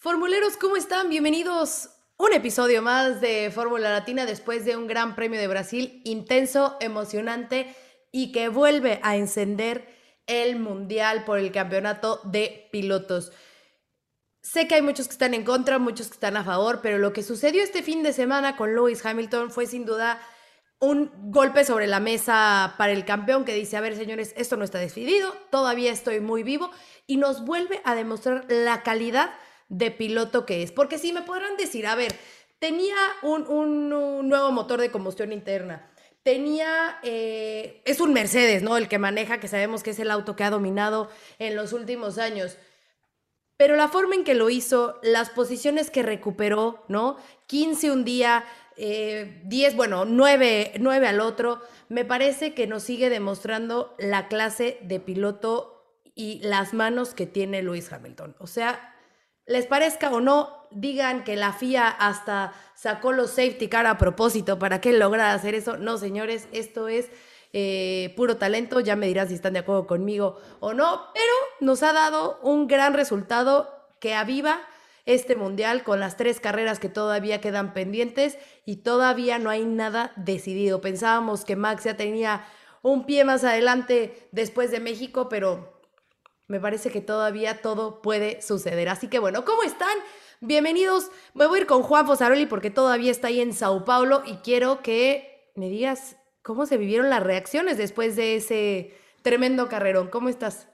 Formuleros, ¿cómo están? Bienvenidos un episodio más de Fórmula Latina después de un gran premio de Brasil intenso, emocionante y que vuelve a encender el Mundial por el campeonato de pilotos. Sé que hay muchos que están en contra, muchos que están a favor, pero lo que sucedió este fin de semana con Lewis Hamilton fue sin duda un golpe sobre la mesa para el campeón que dice, a ver señores, esto no está decidido, todavía estoy muy vivo y nos vuelve a demostrar la calidad de piloto que es. Porque si me podrán decir, a ver, tenía un, nuevo motor de combustión interna, tenía, eh, es un Mercedes, ¿no? El que maneja, que sabemos que es el auto que ha dominado en los últimos años. Pero la forma en que lo hizo, las posiciones que recuperó, ¿no? 15 un día, 10, eh, bueno, 9, 9 al otro, me parece que nos sigue demostrando la clase de piloto y las manos que tiene Lewis Hamilton. O sea, les parezca o no, digan que la FIA hasta sacó los safety car a propósito para que lograra hacer eso. No, señores, esto es eh, puro talento. Ya me dirán si están de acuerdo conmigo o no, pero nos ha dado un gran resultado que aviva este mundial con las tres carreras que todavía quedan pendientes y todavía no hay nada decidido. Pensábamos que Max ya tenía un pie más adelante después de México, pero me parece que todavía todo puede suceder. Así que bueno, ¿cómo están? Bienvenidos. Me voy a ir con Juan Fosaroli porque todavía está ahí en Sao Paulo y quiero que me digas cómo se vivieron las reacciones después de ese tremendo carrerón. ¿Cómo estás?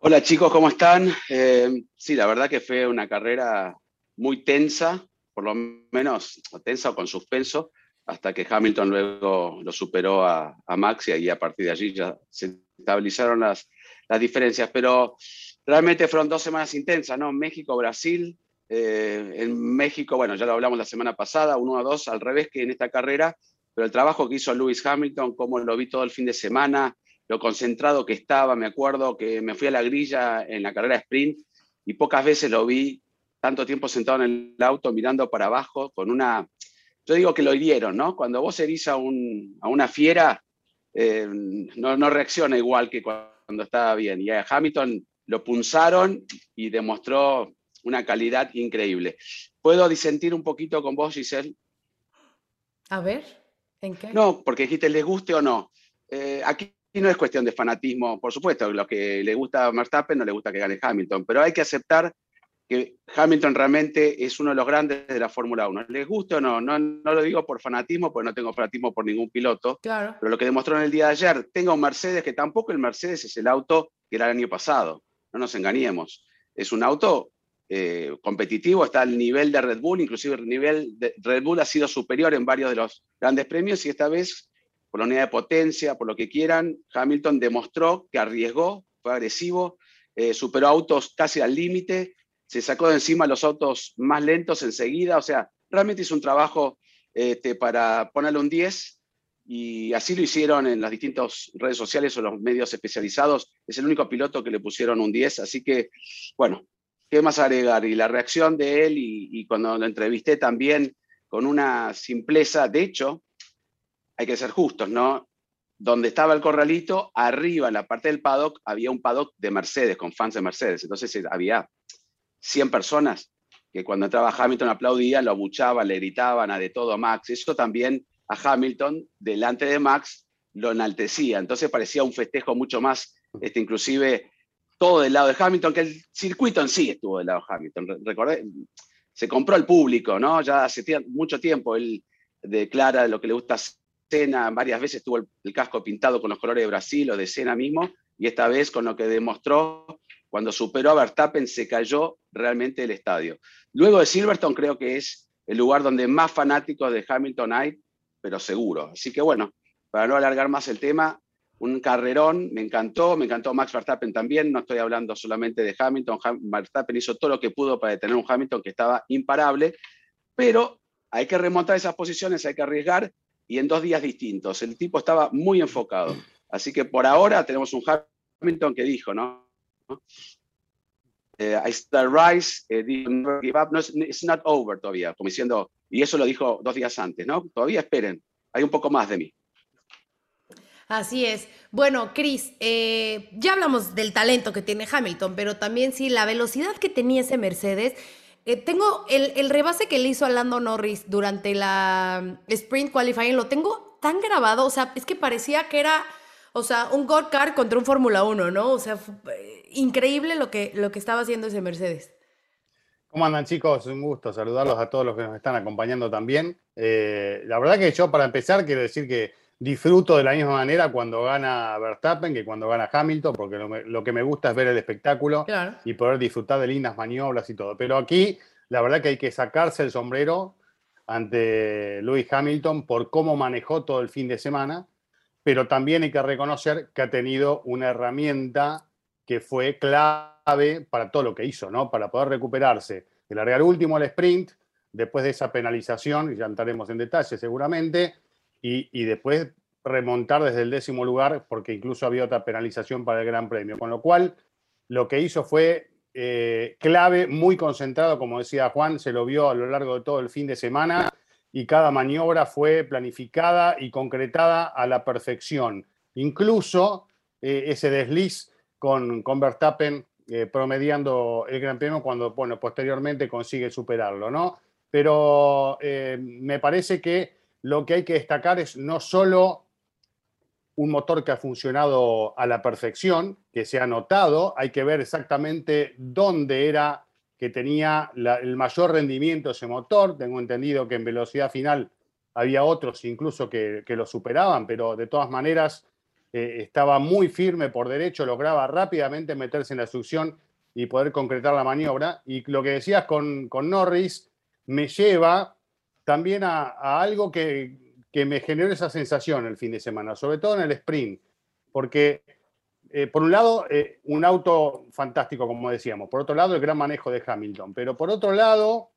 Hola chicos, ¿cómo están? Eh, sí, la verdad que fue una carrera muy tensa, por lo menos tensa o con suspenso, hasta que Hamilton luego lo superó a, a Max y a partir de allí ya se estabilizaron las, las diferencias, pero realmente fueron dos semanas intensas, ¿no? México, Brasil. Eh, en México, bueno, ya lo hablamos la semana pasada, 1 a 2, al revés que en esta carrera, pero el trabajo que hizo Lewis Hamilton, cómo lo vi todo el fin de semana, lo concentrado que estaba, me acuerdo que me fui a la grilla en la carrera sprint y pocas veces lo vi tanto tiempo sentado en el auto mirando para abajo con una... Yo digo que lo hirieron, ¿no? Cuando vos herís a, un, a una fiera, eh, no, no reacciona igual que cuando cuando estaba bien. Y a Hamilton lo punzaron y demostró una calidad increíble. ¿Puedo disentir un poquito con vos, Giselle? A ver, ¿en qué? No, porque dijiste, ¿les guste o no? Eh, aquí no es cuestión de fanatismo, por supuesto, lo que le gusta a Verstappen no le gusta que gane Hamilton, pero hay que aceptar que Hamilton realmente es uno de los grandes de la Fórmula 1. ¿Les gusta o no? no? No lo digo por fanatismo, porque no tengo fanatismo por ningún piloto, claro. pero lo que demostró en el día de ayer, tenga un Mercedes, que tampoco el Mercedes es el auto que era el año pasado, no nos engañemos. Es un auto eh, competitivo, está al nivel de Red Bull, inclusive el nivel de Red Bull ha sido superior en varios de los grandes premios y esta vez, por la unidad de potencia, por lo que quieran, Hamilton demostró que arriesgó, fue agresivo, eh, superó autos casi al límite, se sacó de encima los autos más lentos enseguida, o sea, realmente hizo un trabajo este, para ponerle un 10 y así lo hicieron en las distintas redes sociales o los medios especializados. Es el único piloto que le pusieron un 10, así que, bueno, ¿qué más agregar? Y la reacción de él y, y cuando lo entrevisté también con una simpleza, de hecho, hay que ser justos, ¿no? Donde estaba el corralito, arriba en la parte del paddock había un paddock de Mercedes, con fans de Mercedes. Entonces eh, había 100 personas que cuando entraba Hamilton aplaudían, lo abuchaban, le gritaban a de todo a Max. Eso también a Hamilton, delante de Max, lo enaltecía. Entonces parecía un festejo mucho más, este, inclusive todo del lado de Hamilton, que el circuito en sí estuvo del lado de Hamilton. Recordé, se compró al público, ¿no? Ya hace mucho tiempo él declara lo que le gusta a Senna, varias veces tuvo el, el, casco pintado con los colores de Brasil o de Senna mismo, y esta vez con lo que demostró cuando superó a Verstappen se cayó realmente el estadio. Luego de Silverstone creo que es el lugar donde más fanáticos de Hamilton hay, pero seguro. Así que bueno, para no alargar más el tema, un carrerón, me encantó, me encantó Max Verstappen también, no estoy hablando solamente de Hamilton, Verstappen hizo todo lo que pudo para detener un Hamilton que estaba imparable, pero hay que remontar esas posiciones, hay que arriesgar y en dos días distintos. El tipo estaba muy enfocado. Así que por ahora tenemos un Hamilton que dijo, ¿no? Eh, I still rise, eh, never give up, no, it's not over todavía, como diciendo, y eso lo dijo dos días antes, ¿no? Todavía esperen, hay un poco más de mí. Así es. Bueno, Chris, eh, ya hablamos del talento que tiene Hamilton, pero también sí, la velocidad que tenía ese Mercedes. Eh, tengo el, el, rebase que le hizo a Lando Norris durante la Sprint Qualifying, lo tengo tan grabado, o sea, es que parecía que era, o sea, un God Car contra un Fórmula 1, ¿no? O sea, eh, increíble lo que, lo que estaba haciendo ese Mercedes. ¿Cómo andan chicos? Un gusto saludarlos a todos los que nos están acompañando también. la verdad que yo para empezar quiero decir que disfruto de la misma manera cuando gana Verstappen que cuando gana Hamilton, porque lo, que me gusta es ver el espectáculo y poder disfrutar de lindas maniobras y todo. Pero aquí, la verdad que hay que sacarse el sombrero ante Lewis Hamilton por cómo manejó todo el fin de semana, pero también hay que reconocer que ha tenido una herramienta que fue clave para todo lo que hizo, ¿no? Para poder recuperarse, el largar último al sprint, después de esa penalización, y ya entraremos en detalle seguramente, y, después remontar desde el décimo lugar, porque incluso había otra penalización para el Gran Premio. Con lo cual, lo que hizo fue eh, clave, muy concentrado, como decía Juan, se lo vio a lo largo de todo el fin de semana y cada maniobra fue planificada y concretada a la perfección. Incluso eh, ese desliz con, con Verstappen eh, promediando el Gran Premio cuando, bueno, posteriormente consigue superarlo, ¿no? Pero me parece que lo que hay que destacar es no solo un motor que ha funcionado a la perfección, que se ha notado, hay que ver exactamente dónde era que tenía el mayor rendimiento ese motor. Tengo entendido que en velocidad final había otros incluso que, lo superaban, pero de todas maneras eh, estaba muy firme por derecho, lograba rápidamente meterse en la succión y poder concretar la maniobra. Y lo que decías con, con Norris me lleva también a, algo que, me generó esa sensación el fin de semana, sobre todo en el sprint, porque eh, por un lado, eh, un auto fantástico, como decíamos, por otro lado, el gran manejo de Hamilton, pero por otro lado,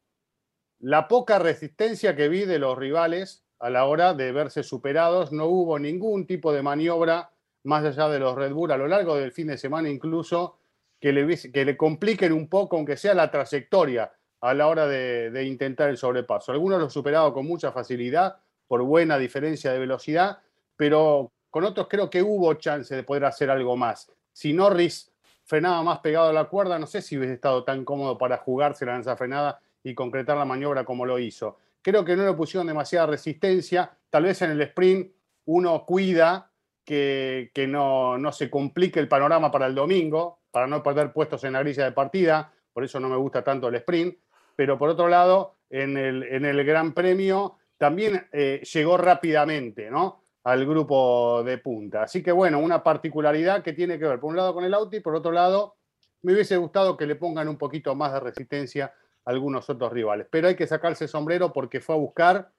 la poca resistencia que vi de los rivales a la hora de verse superados, no hubo ningún tipo de maniobra más allá de los Red Bull a lo largo del fin de semana incluso que le, que le compliquen un poco, aunque sea la trayectoria a la hora de, intentar el sobrepaso. Algunos lo superado con mucha facilidad por buena diferencia de velocidad, pero con otros creo que hubo chance de poder hacer algo más. Si Norris frenaba más pegado a la cuerda, no sé si hubiese estado tan cómodo para jugarse la lanza frenada y concretar la maniobra como lo hizo. Creo que no le pusieron demasiada resistencia. Tal vez en el sprint uno cuida que, no, se complique el panorama para el domingo, para no perder puestos en la grilla de partida. Por eso no me gusta tanto el sprint pero por otro lado, en el, en el Gran Premio también eh, llegó rápidamente, ¿no? Al grupo de punta. Así que bueno, una particularidad que tiene que ver, por un lado, con el y por otro lado, me hubiese gustado que le pongan un poquito más de resistencia a algunos otros rivales. Pero hay que sacarse sombrero porque fue a buscar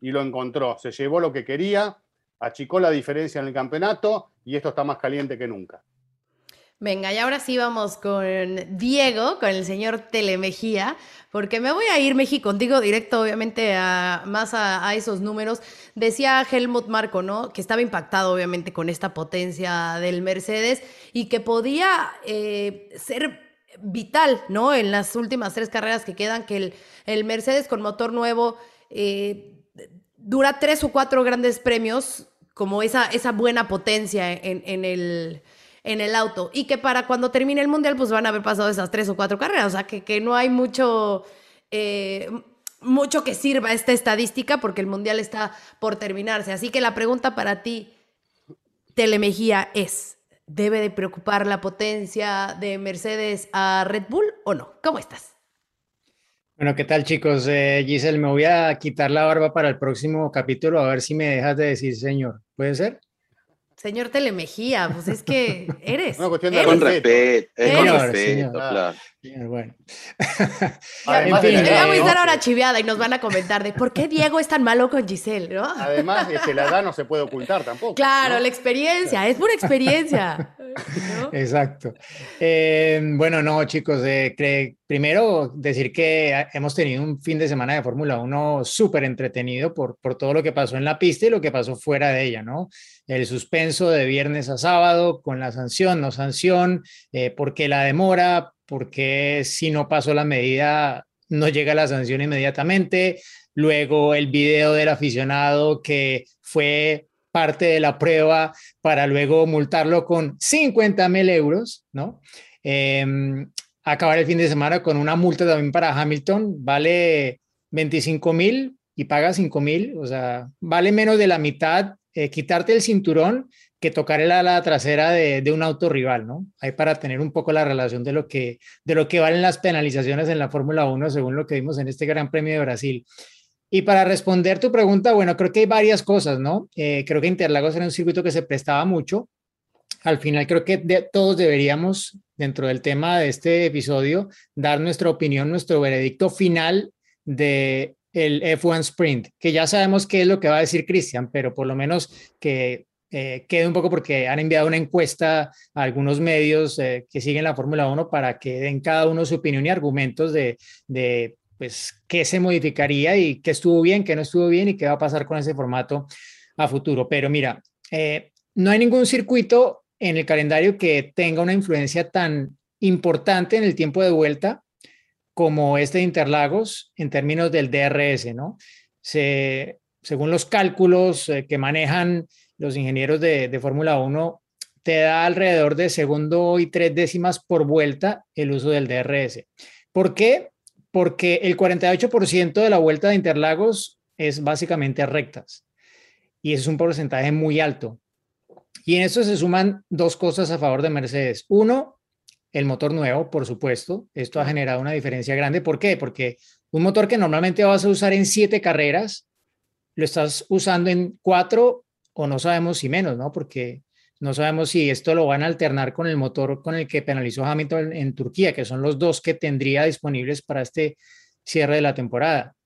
y lo encontró. Se llevó lo que quería, achicó la diferencia en el campeonato y esto está más caliente que nunca. Venga, y ahora sí vamos con Diego, con el señor Telemejía, porque me voy a ir, México, contigo directo, obviamente, a, más a, esos números. Decía Helmut Marco, ¿no? Que estaba impactado, obviamente, con esta potencia del Mercedes y que podía eh, ser vital, ¿no? En las últimas tres carreras que quedan, que el, Mercedes con motor nuevo eh, dura tres o cuatro grandes premios, como esa, esa buena potencia en el en el auto y que para cuando termine el mundial pues van a haber pasado esas tres o cuatro carreras, o sea que, que no hay mucho, eh, mucho que sirva esta estadística porque el mundial está por terminarse. Así que la pregunta para ti, Telemejía, es, ¿debe de preocupar la potencia de Mercedes a Red Bull o no? ¿Cómo estás? Bueno, ¿qué tal chicos? Eh, Giselle, me voy a quitar la barba para el próximo capítulo a ver si me dejas de decir señor. ¿Puede ser? Señor Telemejía, pues es que eres. Una cuestión de eres. Con respeto, es con respeto, señor. claro. Bueno. Además En fin, Le vamos a ¿no? estar ahora chiviada y nos van a comentar de por qué Diego es tan malo con Giselle, ¿no? Además, este, la edad no se puede ocultar tampoco. Claro, ¿no? la experiencia, es pura experiencia. ¿no? Exacto. Eh, bueno, no, chicos, eh, cre- primero decir que hemos tenido un fin de semana de Fórmula 1 súper entretenido por, por todo lo que pasó en la pista y lo que pasó fuera de ella, ¿no? El suspenso de viernes a sábado con la sanción, no sanción, eh, por qué la demora, por qué si no pasó la medida no llega la sanción inmediatamente, luego el video del aficionado que fue parte de la prueba para luego multarlo con 50 mil euros, ¿no? Eh, acabar el fin de semana con una multa también para Hamilton, vale 25 mil y paga 5 mil, o sea, vale menos de la mitad eh, quitarte el cinturón que tocar el ala trasera de, de un auto rival, ¿no? Ahí para tener un poco la relación de lo que, de lo que valen las penalizaciones en la Fórmula 1, según lo que vimos en este Gran Premio de Brasil. Y para responder tu pregunta, bueno, creo que hay varias cosas, ¿no? Eh, creo que Interlagos era un circuito que se prestaba mucho. Al final creo que de- todos deberíamos, dentro del tema de este episodio, dar nuestra opinión, nuestro veredicto final de el F1 Sprint, que ya sabemos qué es lo que va a decir Cristian, pero por lo menos que eh, quede un poco porque han enviado una encuesta a algunos medios eh, que siguen la Fórmula 1 para que den cada uno su opinión y argumentos de, de pues qué se modificaría y qué estuvo bien, qué no estuvo bien y qué va a pasar con ese formato a futuro. Pero mira, eh, no hay ningún circuito en el calendario que tenga una influencia tan importante en el tiempo de vuelta como este de Interlagos en términos del DRS, ¿no? Se, según los cálculos eh, que manejan los ingenieros de, de Fórmula 1, te da alrededor de segundo y tres décimas por vuelta el uso del DRS. ¿Por qué? Porque el 48% de la vuelta de Interlagos es básicamente rectas y es un porcentaje muy alto. Y en eso se suman dos cosas a favor de Mercedes. Uno, el motor nuevo, por supuesto. Esto ha generado una diferencia grande. ¿Por qué? Porque un motor que normalmente vas a usar en siete carreras, lo estás usando en cuatro o no sabemos si menos, ¿no? Porque no sabemos si esto lo van a alternar con el motor con el que penalizó Hamilton en, Turquía, que son los dos que tendría disponibles para este cierre de la temporada.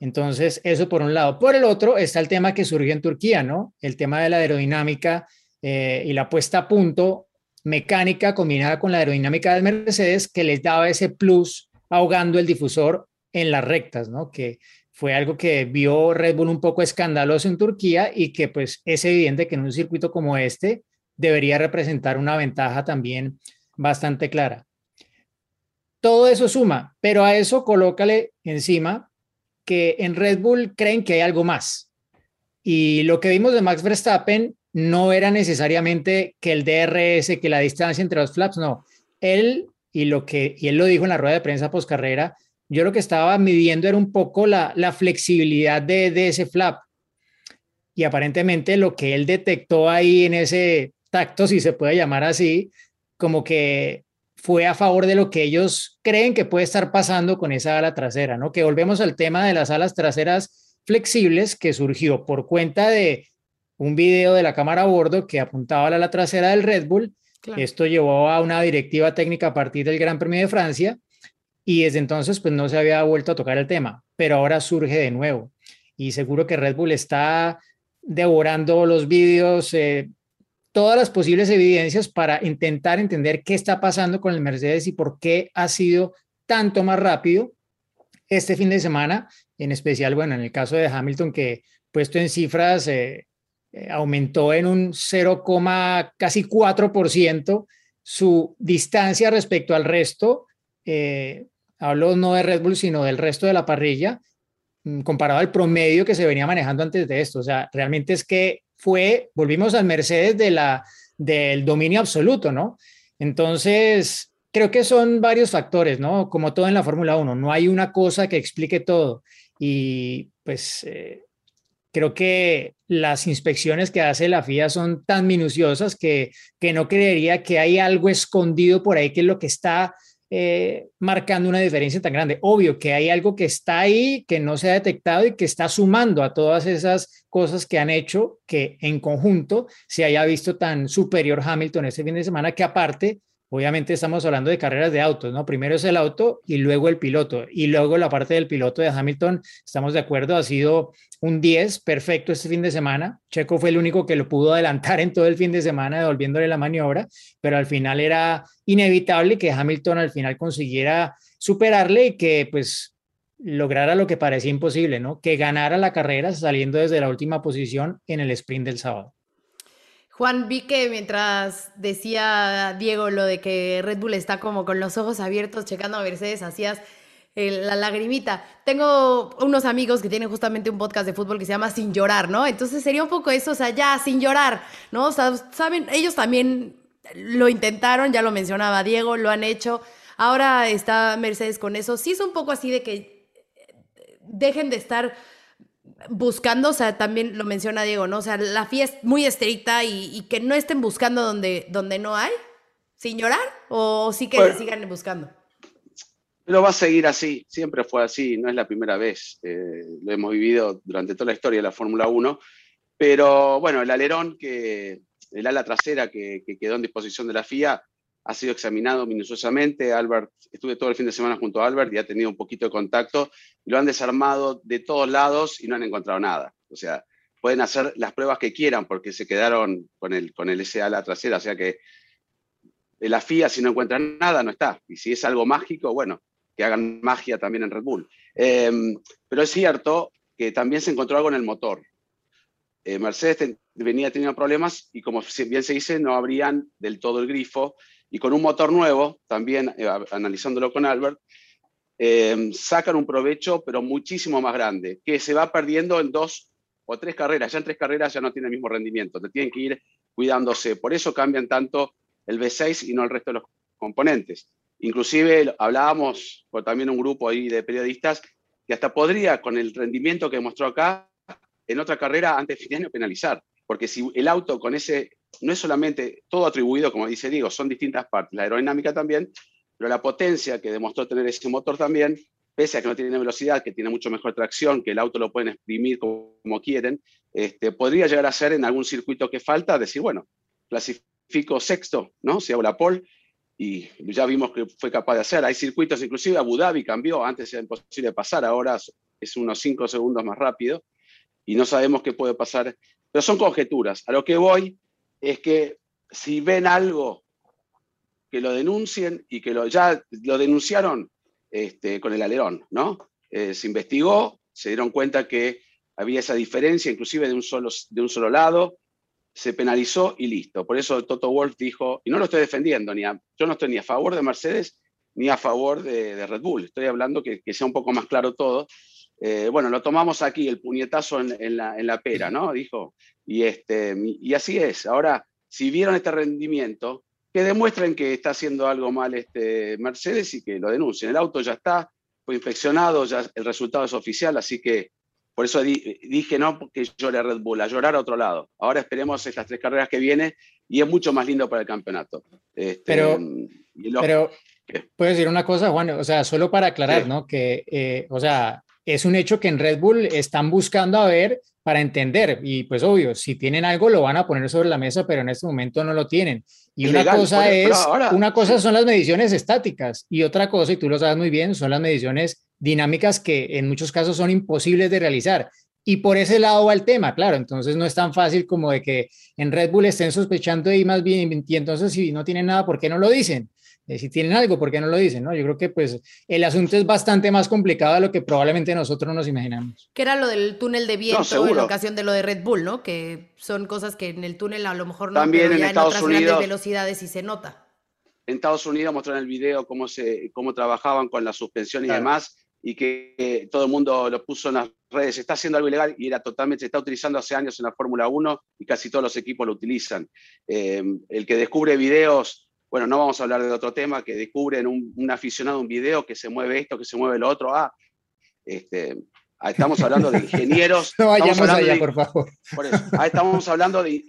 Entonces, eso por un lado. Por el otro está el tema que surgió en Turquía, ¿no? El tema de la aerodinámica eh, y la puesta a punto mecánica combinada con la aerodinámica del Mercedes que les daba ese plus ahogando el difusor en las rectas, ¿no? Que fue algo que vio Red Bull un poco escandaloso en Turquía y que pues es evidente que en un circuito como este debería representar una ventaja también bastante clara. Todo eso suma, pero a eso colócale encima que en Red Bull creen que hay algo más. Y lo que vimos de Max Verstappen no era necesariamente que el DRS, que la distancia entre los flaps, no. Él, y, lo que, y él lo dijo en la rueda de prensa post carrera, yo lo que estaba midiendo era un poco la, la flexibilidad de, de, ese flap. Y aparentemente lo que él detectó ahí en ese tacto, si se puede llamar así, como que fue a favor de lo que ellos creen que puede estar pasando con esa ala trasera, ¿no? Que volvemos al tema de las alas traseras flexibles que surgió por cuenta de un video de la cámara a bordo que apuntaba a la ala trasera del Red Bull. Claro. Esto llevó a una directiva técnica a partir del Gran Premio de Francia y desde entonces pues no se había vuelto a tocar el tema, pero ahora surge de nuevo. Y seguro que Red Bull está devorando los vídeos, eh, todas las posibles evidencias para intentar entender qué está pasando con el Mercedes y por qué ha sido tanto más rápido este fin de semana, en especial, bueno, en el caso de Hamilton que puesto en cifras eh, eh, aumentó en un 0, casi 4% su distancia respecto al resto, hablo no de Red Bull, sino del resto de la parrilla, mm, comparado al promedio que se venía manejando antes de esto. O sea, realmente es que fue, volvimos al Mercedes de la, del dominio absoluto, ¿no? Entonces, creo que son varios factores, ¿no? Como todo en la Fórmula 1, no hay una cosa que explique todo. Y pues eh, creo que las inspecciones que hace la FIA son tan minuciosas que, que no creería que hay algo escondido por ahí que es lo que está eh, marcando una diferencia tan grande. Obvio que hay algo que está ahí, que no se ha detectado y que está sumando a todas esas cosas que han hecho que en conjunto se haya visto tan superior Hamilton este fin de semana, que aparte Obviamente estamos hablando de carreras de autos, ¿no? Primero es el auto y luego el piloto. Y luego la parte del piloto de Hamilton, estamos de acuerdo, ha sido un 10 perfecto este fin de semana. Checo fue el único que lo pudo adelantar en todo el fin de semana devolviéndole la maniobra, pero al final era inevitable que Hamilton al final consiguiera superarle y que pues lograra lo que parecía imposible, ¿no? Que ganara la carrera saliendo desde la última posición en el sprint del sábado. Juan, vi que mientras decía Diego lo de que Red Bull está como con los ojos abiertos checando a Mercedes, hacías la lagrimita. Tengo unos amigos que tienen justamente un podcast de fútbol que se llama Sin Llorar, ¿no? Entonces sería un poco eso, o sea, ya, sin llorar, ¿no? O sea, saben, ellos también lo intentaron, ya lo mencionaba Diego, lo han hecho. Ahora está Mercedes con eso. Sí es un poco así de que dejen de estar buscando, o sea, también lo menciona Diego, ¿no? O sea, la FIA es muy estricta y, que no estén buscando donde, donde no hay, sin llorar, o sí que sigan buscando. Pero va a seguir así, siempre fue así, no es la primera vez, eh, lo hemos vivido durante toda la historia de la Fórmula 1, pero bueno, el alerón, que, el ala trasera que, que quedó en disposición de la FIA, ha sido examinado minuciosamente. Albert, estuve todo el fin de semana junto a Albert y ha tenido un poquito de contacto. lo han desarmado de todos lados y no han encontrado nada. O sea, pueden hacer las pruebas que quieran porque se quedaron con el, con el SA a la trasera. O sea que la FIA, si no encuentran nada, no está. Y si es algo mágico, bueno, que hagan magia también en Red Bull. Em, pero es cierto que también se encontró algo en el motor. Eh, Mercedes venía teniendo problemas y como bien se dice, no abrían del todo el grifo y con un motor nuevo, también eh, analizándolo con Albert, eh, sacan un provecho, pero muchísimo más grande, que se va perdiendo en dos o tres carreras. Ya en tres carreras ya no tiene el mismo rendimiento, te tienen que ir cuidándose. Por eso cambian tanto el V6 y no el resto de los componentes. Inclusive hablábamos con también un grupo ahí de periodistas que hasta podría, con el rendimiento que mostró acá, en otra carrera antes de fin de penalizar. Porque si el auto con ese no es solamente todo atribuido, como dice Diego, son distintas partes, la aerodinámica también, pero la potencia que demostró tener ese motor también, pese a que no tiene velocidad, que tiene mucho mejor tracción, que el auto lo pueden exprimir como, quieren, este, podría llegar a ser en algún circuito que falta, decir, bueno, clasifico sexto, ¿no? Si hago la y ya vimos que fue capaz de hacer. Hay circuitos, inclusive Abu Dhabi cambió, antes era imposible pasar, ahora es unos cinco segundos más rápido, y no sabemos qué puede pasar, pero son conjeturas. A lo que voy es que si ven algo, que lo denuncien y que lo, ya lo denunciaron este, con el alerón, ¿no? Eh, se investigó, se dieron cuenta que había esa diferencia, inclusive de un, solo, de un solo lado, se penalizó y listo. Por eso Toto Wolf dijo, y no lo estoy defendiendo, ni yo no estoy ni a favor de Mercedes ni a favor de, Red Bull, estoy hablando que, sea un poco más claro todo. Eh, bueno, lo tomamos aquí, el puñetazo en, la, en la pera, ¿no? Dijo, y, este, y así es. Ahora, si vieron este rendimiento, que demuestren que está haciendo algo mal este Mercedes y que lo denuncien. El auto ya está, fue inspeccionado, ya el resultado es oficial, así que por eso dije no que llore a Red Bull, a llorar a otro lado. Ahora esperemos estas tres carreras que vienen y es mucho más lindo para el campeonato. Este, pero, pero puedo decir una cosa, Juan, o sea, solo para aclarar, ¿no? Que, eh, o sea, es un hecho que en Red Bull están buscando a ver para entender y pues obvio, si tienen algo lo van a poner sobre la mesa, pero en este momento no lo tienen. Y una cosa es, una cosa son las mediciones estáticas y otra cosa, y tú lo sabes muy bien, son las mediciones dinámicas que en muchos casos son imposibles de realizar. Y por ese lado va el tema, claro, entonces no es tan fácil como de que en Red Bull estén sospechando y más bien, y entonces si no tienen nada, ¿por qué no lo dicen? Eh, si tienen algo, ¿por qué no lo dicen? ¿no? Yo creo que pues el asunto es bastante más complicado de lo que probablemente nosotros nos imaginamos. Que era lo del túnel de viento en ocasión de lo de Red Bull, ¿no? Que son cosas que en el túnel a lo mejor no, También en, Estados otras Unidos, grandes velocidades y se nota. En Estados Unidos mostraron el video cómo, se, cómo trabajaban con la suspensión y demás, y que todo el mundo lo puso en las redes, está haciendo algo ilegal y era totalmente, se está utilizando hace años en la Fórmula 1 y casi todos los equipos lo utilizan. Eh, el que descubre videos bueno, no vamos a hablar de otro tema, que descubren un, un aficionado un video que se mueve esto, que se mueve lo otro. Ah, este, ah, estamos hablando de ingenieros. no vayamos allá, por favor. Ah, estamos hablando de,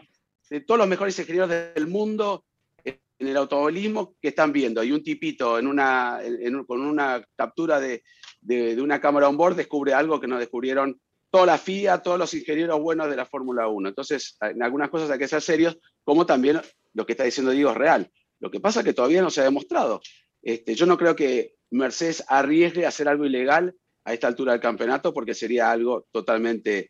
todos los mejores ingenieros del mundo. el automovilismo, ¿qué están viendo? Hay un tipito en una, con una captura de, de, una cámara on board, descubre algo que no descubrieron toda la FIA, todos los ingenieros buenos de la Fórmula 1. Entonces, en algunas cosas hay que ser serios, como también lo que está diciendo Diego es real. Lo que pasa es que todavía no se ha demostrado. Este, yo no creo que Mercedes arriesgue a hacer algo ilegal a esta altura del campeonato porque sería algo totalmente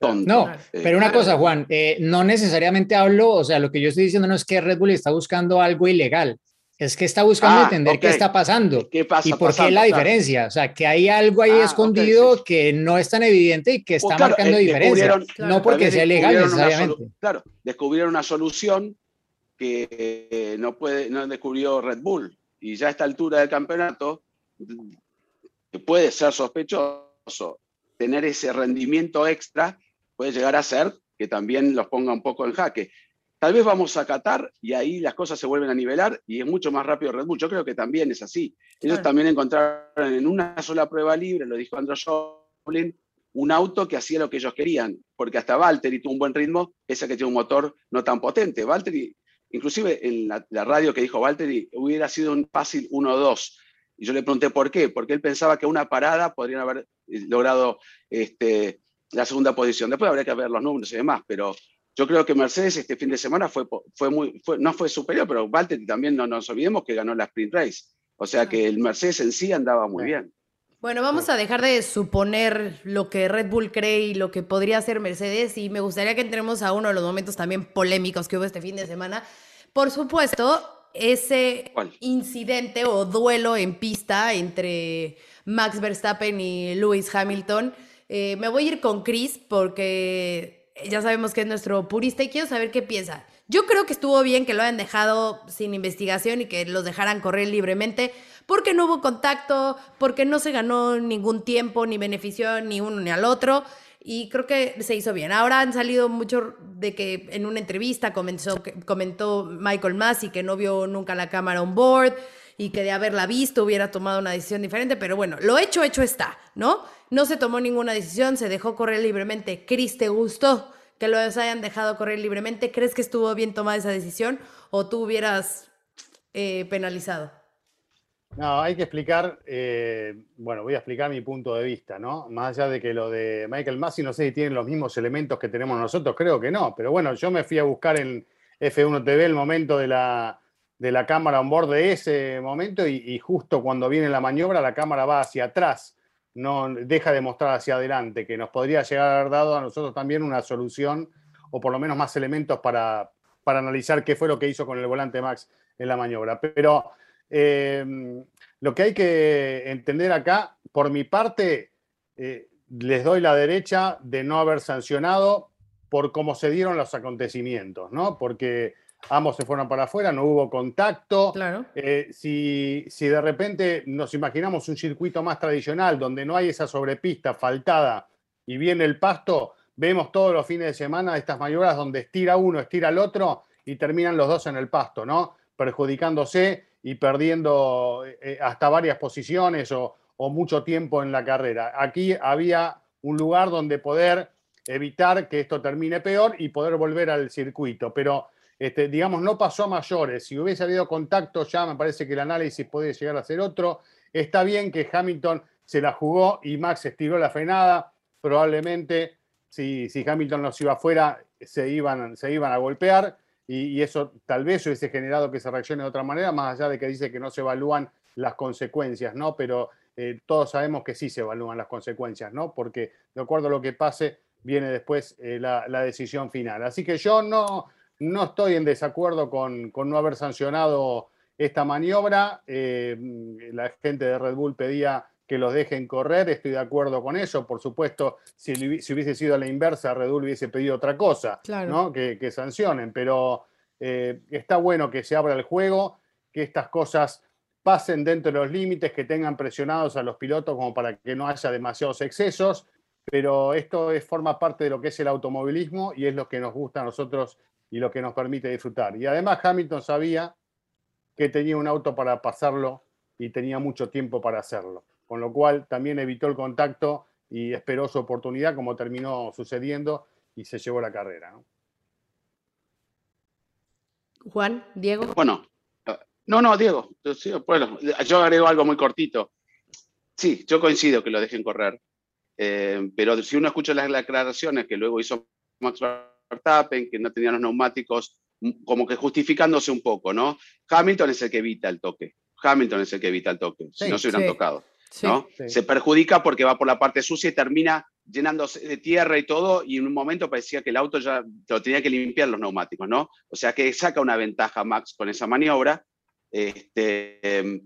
tonto. No, eh, pero una cosa, Juan, eh, no necesariamente hablo, o sea, lo que yo estoy diciendo no es que Red Bull está buscando algo ilegal, es que está buscando ah, entender qué está pasando ¿Qué pasa y por qué la diferencia. O sea, que hay algo ahí ah, escondido que no es tan evidente y que pues está marcando eh, diferencia. no porque sea ilegal necesariamente. Claro, descubrieron una solución que no, puede, no descubrió Red Bull. Y ya a esta altura del campeonato, puede ser sospechoso tener ese rendimiento extra, puede llegar a ser que también los ponga un poco en jaque. Tal vez vamos a Qatar y ahí las cosas se vuelven a nivelar y es mucho más rápido Red Bull. Yo creo que también es así. Ellos también encontraron en una sola prueba libre, lo dijo Andrew Joplin, un auto que hacía lo que ellos querían, porque hasta Valtteri tuvo un buen ritmo, ese que tiene un motor no tan potente. Valtteri, inclusive en la, radio que dijo Valtteri, hubiera sido un fácil 1-2. Y yo le pregunté por qué, porque él pensaba que una parada podrían haber eh, logrado este, la segunda posición. Después habría que ver los números y demás, pero yo creo que Mercedes este fin de semana fue, fue muy, no fue superior, pero Valtteri también no nos olvidemos que ganó la sprint race. O sea que el Mercedes en sí andaba muy bien. Bueno, vamos a dejar de suponer lo que Red Bull cree y lo que podría hacer Mercedes y me gustaría que entremos a uno de los momentos también polémicos que hubo este fin de semana. Por supuesto, ese incidente o duelo en pista entre Max Verstappen y Lewis Hamilton. Eh, me voy a ir con Chris porque ya sabemos que es nuestro purista y quiero saber qué piensa. Yo creo que estuvo bien que lo hayan dejado sin investigación y que los dejaran correr libremente, porque no hubo contacto, porque no se ganó ningún tiempo, ni benefició ni uno ni al otro. Y creo que se hizo bien. Ahora han salido mucho de que en una entrevista comenzó, comentó Michael Massey que no vio nunca la cámara on board y que de haberla visto hubiera tomado una decisión diferente. Pero bueno, lo hecho, hecho está, ¿no? No se tomó ninguna decisión, se dejó correr libremente. Cris, ¿te gustó que los hayan dejado correr libremente? ¿Crees que estuvo bien tomada esa decisión o tú hubieras eh, penalizado? No, hay que explicar, eh, bueno, voy a explicar mi punto de vista, ¿no? Más allá de que lo de Michael Massey, no sé si tienen los mismos elementos que tenemos nosotros, creo que no, pero bueno, yo me fui a buscar en F1 TV el momento de la, de la cámara on board de ese momento y, justo cuando viene la maniobra la cámara va hacia atrás no deja de mostrar hacia adelante, que nos podría llegar a haber dado a nosotros también una solución o por lo menos más elementos para, analizar qué fue lo que hizo con el volante Max en la maniobra. Pero em, lo que hay que entender acá, por mi parte, eh, les doy la derecha de no haber sancionado por cómo se dieron los acontecimientos, ¿no? Porque ambos se fueron para afuera, no hubo contacto. Claro. Eh, si, si, de repente nos imaginamos un circuito más tradicional donde no hay esa sobrepista faltada y viene el pasto, vemos todos los fines de semana estas maniobras donde estira uno, estira el otro y terminan los dos en el pasto, ¿no? Perjudicándose y perdiendo eh, hasta varias posiciones o, mucho tiempo en la carrera. Aquí había un lugar donde poder evitar que esto termine peor y poder volver al circuito, pero este, digamos, no pasó a mayores. Si hubiese habido contacto, ya me parece que el análisis puede llegar a ser otro. Está bien que Hamilton se la jugó y Max estiró la frenada. Probablemente, si, si Hamilton no iba afuera, se iban, se iban a golpear. Y, eso tal vez hubiese generado que se reaccione de otra manera, más allá de que dice que no se evalúan las consecuencias, ¿no? Pero eh, todos sabemos que sí se evalúan las consecuencias, ¿no? Porque de acuerdo a lo que pase, viene después eh, la, decisión final. Así que yo no, no estoy en desacuerdo con, no haber sancionado esta maniobra. Eh, la gente de Red Bull pedía que los dejen correr, estoy de acuerdo con eso. Por supuesto, si, hubiese sido a la inversa, Red Bull hubiese pedido otra cosa, ¿no? que, sancionen. Pero eh, está bueno que se abra el juego, que estas cosas pasen dentro de los límites, que tengan presionados a los pilotos como para que no haya demasiados excesos. Pero esto es, forma parte de lo que es el automovilismo y es lo que nos gusta a nosotros y lo que nos permite disfrutar. Y además Hamilton sabía que tenía un auto para pasarlo y tenía mucho tiempo para hacerlo, con lo cual también evitó el contacto y esperó su oportunidad como terminó sucediendo y se llevó la carrera. Juan, Diego. Bueno, No, no, Diego, bueno, yo agrego algo muy cortito. Sí, yo coincido que lo dejen correr, eh, pero si uno escucha las declaraciones que luego hizo Max Verstappen, que no tenían los neumáticos, mm, como que justificándose un poco, ¿no? Hamilton es el que evita el toque. Hamilton es el que evita el toque, si no se hubieran tocado. ¿No? Se perjudica porque va por la parte sucia y termina llenándose de tierra y todo, y en un momento parecía que el auto ya lo tenía que limpiar los neumáticos, ¿no? O sea que saca una ventaja Max con esa maniobra. Este, em,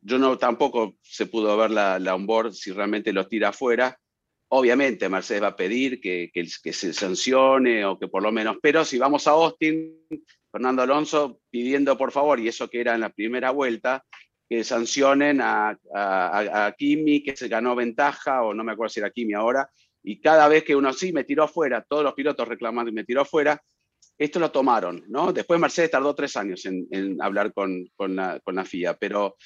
yo no tampoco se pudo ver la, la onboard si realmente los tira afuera. Obviamente Mercedes va a pedir que, que, que, se sancione o que por lo menos, pero si vamos a Austin, Fernando Alonso pidiendo por favor, y eso que era en la primera vuelta, que sancionen a, a, Kimi, que se ganó ventaja, o no me acuerdo si era Kimi ahora, y cada vez que uno sí me tiró afuera, todos los pilotos reclamando y me tiró afuera, esto lo tomaron, ¿no? Después Mercedes tardó tres años en, hablar con, con, la, con, la, FIA, pero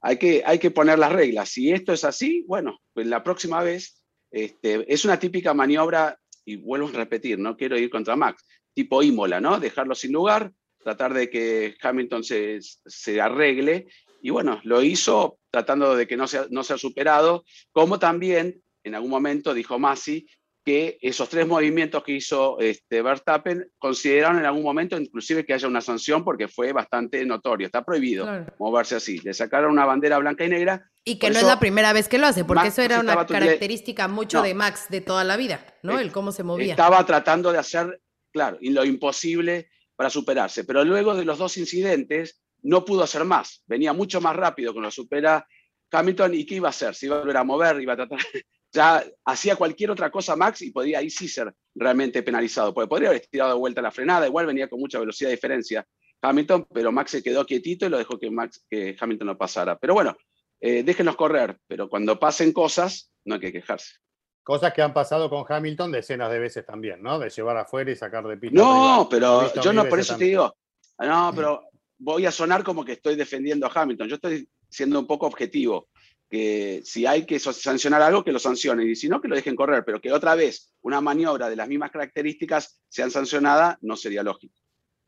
hay que, hay que poner las reglas. Si esto es así, bueno, pues la próxima vez este, es una típica maniobra, y vuelvo a repetir, no quiero ir contra Max, tipo Imola, ¿no? Dejarlo sin lugar, tratar de que Hamilton se, se arregle y bueno, lo hizo tratando de que no sea, no sea superado, como también en algún momento dijo Masi que esos tres movimientos que hizo este, Verstappen consideraron en algún momento inclusive que haya una sanción porque fue bastante notorio, está prohibido moverse así. Le sacaron una bandera blanca y negra. Y que no es la primera vez que lo hace, porque eso era una característica mucho de Max de toda la vida, ¿no? El cómo se movía. Estaba tratando de hacer, claro, lo imposible para superarse. Pero luego de los dos incidentes, no pudo hacer más. Venía mucho más rápido con lo supera Hamilton y ¿qué iba a hacer? Se iba a volver a mover, iba a tratar... Ya hacía cualquier otra cosa Max y podía ahí sí ser realmente penalizado, porque podría haber tirado de vuelta la frenada, igual venía con mucha velocidad de diferencia Hamilton, pero Max se quedó quietito y lo dejó que, Max, que Hamilton no pasara. Pero bueno, eh, déjenos correr, pero cuando pasen cosas, no hay que quejarse. Cosas que han pasado con Hamilton decenas de veces también, ¿no? De llevar afuera y sacar de pista. No, pero yo no, por eso te digo, no, pero voy a sonar como que estoy defendiendo a Hamilton. Yo estoy siendo un poco objetivo. Que si hay que sancionar algo, que lo sancionen. Y si no, que lo dejen correr. Pero que otra vez una maniobra de las mismas características sean sancionada, no sería lógico.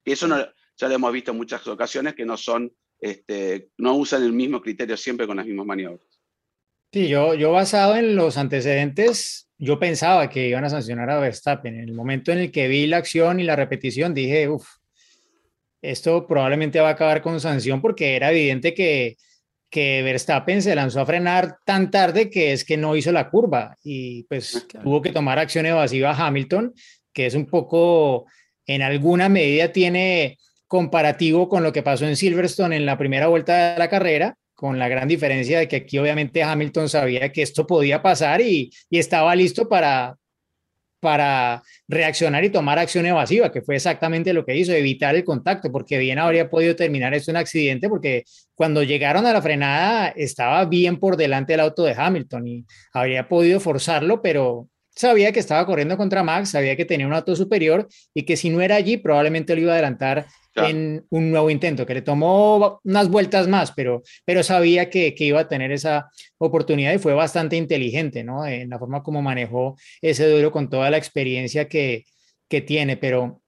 Y eso ya lo hemos visto en muchas ocasiones que no son, este, no usan el mismo criterio siempre con las mismas maniobras. Sí, yo, yo basado en los antecedentes, yo pensaba que iban a sancionar a Verstappen. En el momento en el que vi la acción y la repetición, dije, uff, esto probablemente va a acabar con sanción porque era evidente que, que Verstappen se lanzó a frenar tan tarde que es que no hizo la curva y pues tuvo que tomar acción evasiva a Hamilton, que es un poco, en alguna medida tiene comparativo con lo que pasó en Silverstone en la primera vuelta de la carrera, con la gran diferencia de que aquí obviamente Hamilton sabía que esto podía pasar y, y estaba listo para, para reaccionar y tomar acción evasiva, que fue exactamente lo que hizo, evitar el contacto, porque bien habría podido terminar esto en accidente, porque cuando llegaron a la frenada estaba bien por delante del auto de Hamilton y habría podido forzarlo, pero sabía que estaba corriendo contra Max, sabía que tenía un auto superior y que si no era allí probablemente lo iba a adelantar en un nuevo intento, que le tomó unas vueltas más, pero, pero sabía que, que, iba a tener esa oportunidad y fue bastante inteligente, ¿no? En la forma como manejó ese duelo con toda la experiencia que, que tiene, pero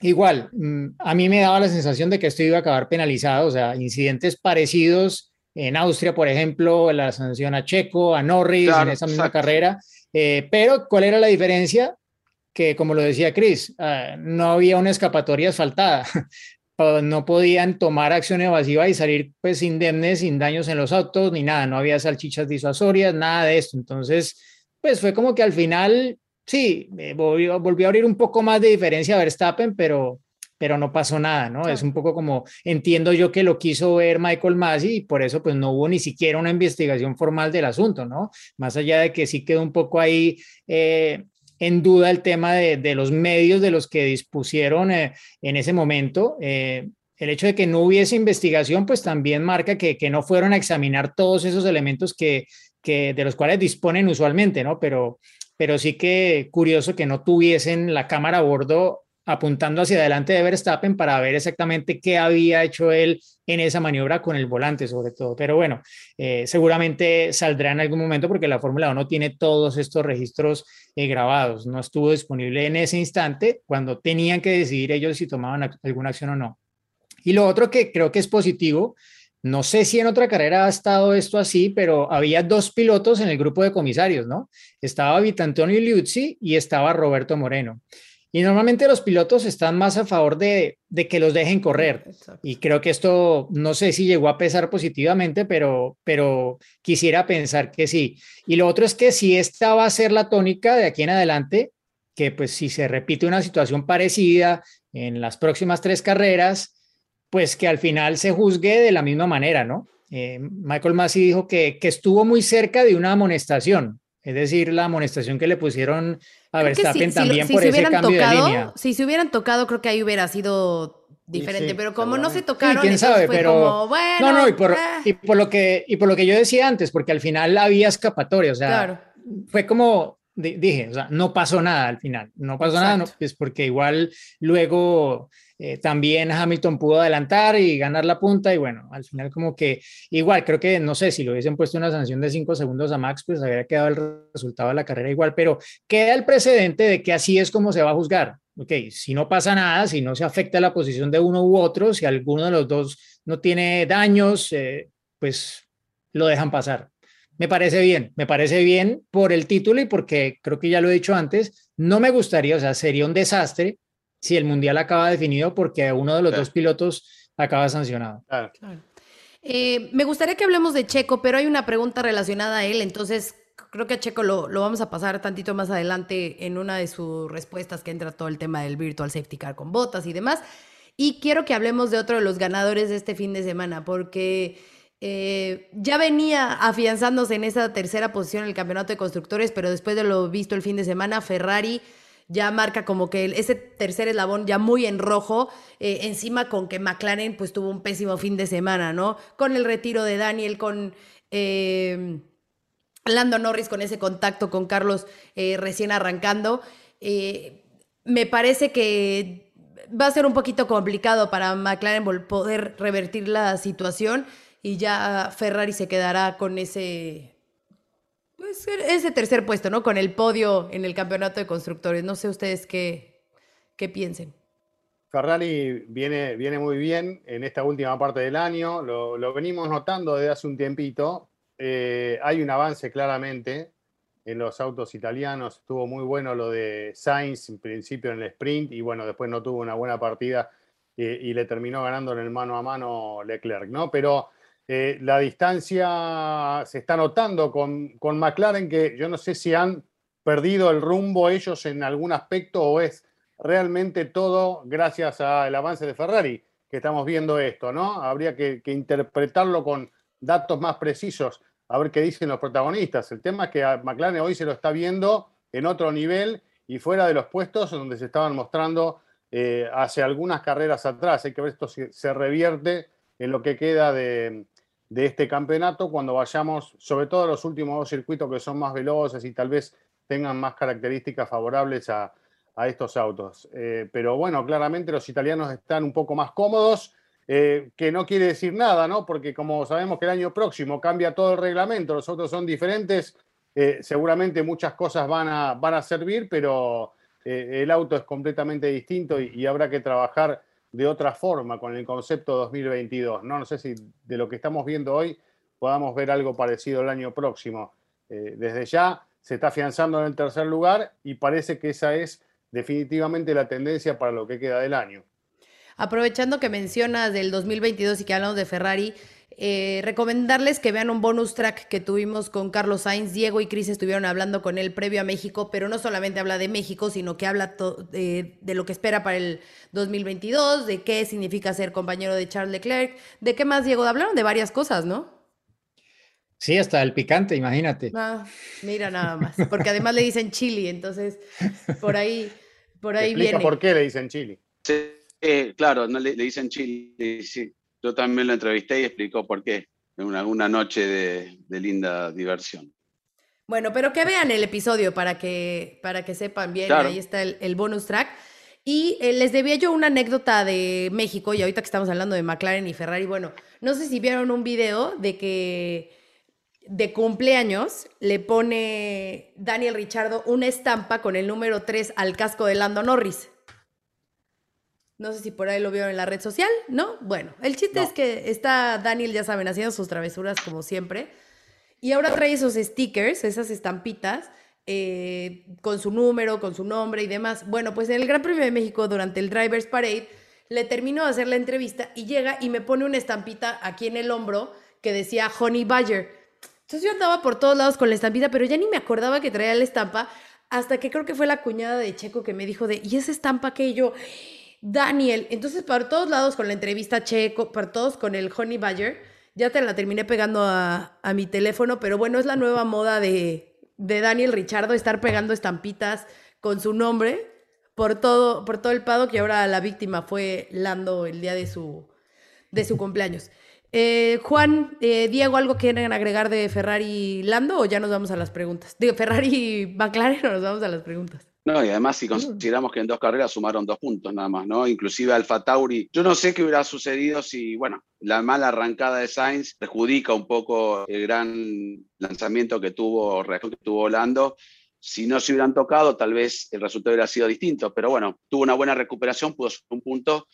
igual, mm, a mí me daba la sensación de que esto iba a acabar penalizado, o sea, incidentes parecidos en Austria, por ejemplo, la sanción a Checo, a Norris en esa misma carrera, eh, pero ¿cuál era la diferencia? Que, como lo decía Chris, ah, no había una escapatoria asfaltada. no podían tomar acción evasiva y salir pues indemnes, sin daños en los autos, ni nada, no había salchichas disuasorias, nada de esto. Entonces, pues fue como que al final, sí, volvió, volvió a abrir un poco más de diferencia a Verstappen, pero, pero no pasó nada, ¿no? Es un poco como, entiendo yo que lo quiso ver Michael Masi y por eso pues no hubo ni siquiera una investigación formal del asunto, ¿no? Más allá de que sí quedó un poco ahí eh, en duda el tema de, los medios de los que dispusieron eh, en ese momento. Eh, el hecho de que no hubiese investigación, pues también marca que, no fueron a examinar todos esos elementos que, de los cuales disponen usualmente, ¿no? Pero, pero sí que curioso que no tuviesen la cámara a bordo apuntando hacia adelante de Verstappen para ver exactamente qué había hecho él en esa maniobra con el volante sobre todo. Pero bueno, eh, seguramente saldrá en algún momento porque la Fórmula 1 tiene todos estos registros eh, grabados. No estuvo disponible en ese instante cuando tenían que decidir ellos si tomaban alguna acción o no. Y lo otro que creo que es positivo, no sé si en otra carrera ha estado esto así, pero había dos pilotos en el grupo de comisarios, ¿no? Estaba Vitantonio Liuzzi y estaba Roberto Moreno. Y normalmente los pilotos están más a favor de, que los dejen correr. Y creo que esto, no sé si llegó a pesar positivamente, pero, pero quisiera pensar que sí. Y lo otro es que si esta va a ser la tónica de aquí en adelante, que pues si se repite una situación parecida en las próximas tres carreras, pues que al final se juzgue de la misma manera, ¿no? Eh, Michael Massey dijo que, que estuvo muy cerca de una amonestación, es decir, la amonestación que le pusieron a Verstappen también por ese cambio de línea. Si se hubieran tocado, creo que ahí hubiera sido diferente, pero como no se tocaron, quién sabe, pero no, no, y por, eh. y por, lo que y por lo que yo decía antes, porque al final había escapatoria, o sea, fue como dije, o sea, no pasó nada al final, no pasó nada, no, pues porque igual luego eh, también Hamilton pudo adelantar y ganar la punta y bueno, al final como que igual, creo que no sé si lo hubiesen puesto una sanción de cinco segundos a Max, pues habría quedado el resultado de la carrera igual, pero queda el precedente de que así es como se va a juzgar. Ok, si no pasa nada, si no se afecta la posición de uno u otro, si alguno de los dos no tiene daños, eh, pues lo dejan pasar. Me parece bien, me parece bien por el título y porque creo que ya lo he dicho antes, no me gustaría, o sea, sería un desastre si el mundial acaba definido porque uno de los dos pilotos acaba sancionado. Eh, me gustaría que hablemos de Checo, pero hay una pregunta relacionada a él, entonces creo que a Checo lo, lo, vamos a pasar tantito más adelante en una de sus respuestas que entra todo el tema del virtual safety car con botas y demás. Y quiero que hablemos de otro de los ganadores de este fin de semana, porque eh, ya venía afianzándose en esa tercera posición en el campeonato de constructores, pero después de lo visto el fin de semana, Ferrari ya marca como que ese tercer eslabón ya muy en rojo, eh, encima con que McLaren pues tuvo un pésimo fin de semana, ¿no? Con el retiro de Daniel, con eh, Lando Norris, con ese contacto con Carlos eh, recién arrancando. me parece que va a ser un poquito complicado para McLaren poder revertir la situación y ya Ferrari se quedará con ese pues, ese tercer puesto, ¿no? Con el podio en el campeonato de constructores. No sé ustedes qué, qué piensen. Ferrari viene, viene muy bien en esta última parte del año, lo, venimos notando desde hace un tiempito. Eh, hay un avance claramente en los autos italianos, estuvo muy bueno lo de Sainz en principio en el sprint y bueno, después no tuvo una buena partida eh, y le terminó ganando en el mano a mano Leclerc, ¿no? Pero eh, la distancia se está notando con, con, McLaren, que yo no sé si han perdido el rumbo ellos en algún aspecto o es realmente todo gracias al avance de Ferrari que estamos viendo esto, ¿no? Habría que, interpretarlo con datos más precisos, a ver qué dicen los protagonistas. El tema es que McLaren hoy se lo está viendo en otro nivel y fuera de los puestos donde se estaban mostrando eh, hace algunas carreras atrás. Hay que ver esto si se revierte en lo que queda de, de este campeonato cuando vayamos, sobre todo los últimos dos circuitos que son más veloces y tal vez tengan más características favorables a, estos autos. Eh, pero bueno, claramente los italianos están un poco más cómodos, eh, que no quiere decir nada, ¿no? Porque como sabemos que el año próximo cambia todo el reglamento, los autos son diferentes, eh, seguramente muchas cosas van a, van a servir, pero el auto es completamente distinto y habrá que trabajar de otra forma con el concepto 2022. No, no sé si de lo que estamos viendo hoy podamos ver algo parecido el año próximo. Eh, desde ya se está afianzando en el tercer lugar y parece que esa es definitivamente la tendencia para lo que queda del año. Aprovechando que mencionas del 2022 y que hablamos de Ferrari, eh, recomendarles que vean un bonus track que tuvimos con Carlos Sainz. Diego y Cris estuvieron hablando con él previo a México, pero no solamente habla de México, sino que habla de, lo que espera para el 2022, de qué significa ser compañero de Charles Leclerc, de qué más, Diego. Hablaron de varias cosas, ¿no? Sí, hasta el picante, imagínate. Ah, mira nada más, porque además le dicen chili, entonces por ahí, por ahí viene. ¿Por qué le dicen chili? Sí, eh, claro, no le, le dicen chili, sí. Yo también lo entrevisté y explicó por qué, en una, noche de, linda diversión. Bueno, pero que vean el episodio para que, para que sepan bien, ahí está el, bonus track. Y eh, les debía yo una anécdota de México, y ahorita que estamos hablando de McLaren y Ferrari, bueno, no sé si vieron un video de que de cumpleaños le pone Daniel Richardo una estampa con el número 3 al casco de Lando Norris. No sé si por ahí lo vieron en la red social, ¿no? Bueno, el chiste es que está Daniel, ya saben, haciendo sus travesuras como siempre. Y ahora trae esos stickers, esas estampitas, eh, con su número, con su nombre y demás. Bueno, pues en el Gran Premio de México, durante el Drivers Parade, le terminó de hacer la entrevista y llega y me pone una estampita aquí en el hombro que decía Honey Badger. Entonces yo andaba por todos lados con la estampita, pero ya ni me acordaba que traía la estampa, hasta que creo que fue la cuñada de Checo que me dijo de, ¿y esa estampa que yo? Daniel, entonces para todos lados con la entrevista Checo, para todos con el Honey Badger, ya te la terminé pegando a, mi teléfono, pero bueno, es la nueva moda de, de Daniel Richardo estar pegando estampitas con su nombre por todo, por todo el pado que ahora la víctima fue Lando el día de su, de su cumpleaños. Eh, Juan, eh, Diego, ¿algo quieren agregar de Ferrari Lando o ya nos vamos a las preguntas? Digo, Ferrari McLaren o nos vamos a las preguntas. No, y además si consideramos que en dos carreras sumaron dos puntos nada más, ¿no? Inclusive Alfa Tauri. Yo no sé qué hubiera sucedido si, bueno, la mala arrancada de Sainz perjudica un poco el gran lanzamiento que tuvo, que tuvo Lando. Si no se hubieran tocado, tal vez el resultado hubiera sido distinto, pero bueno, tuvo una buena recuperación, pudo ser un punto,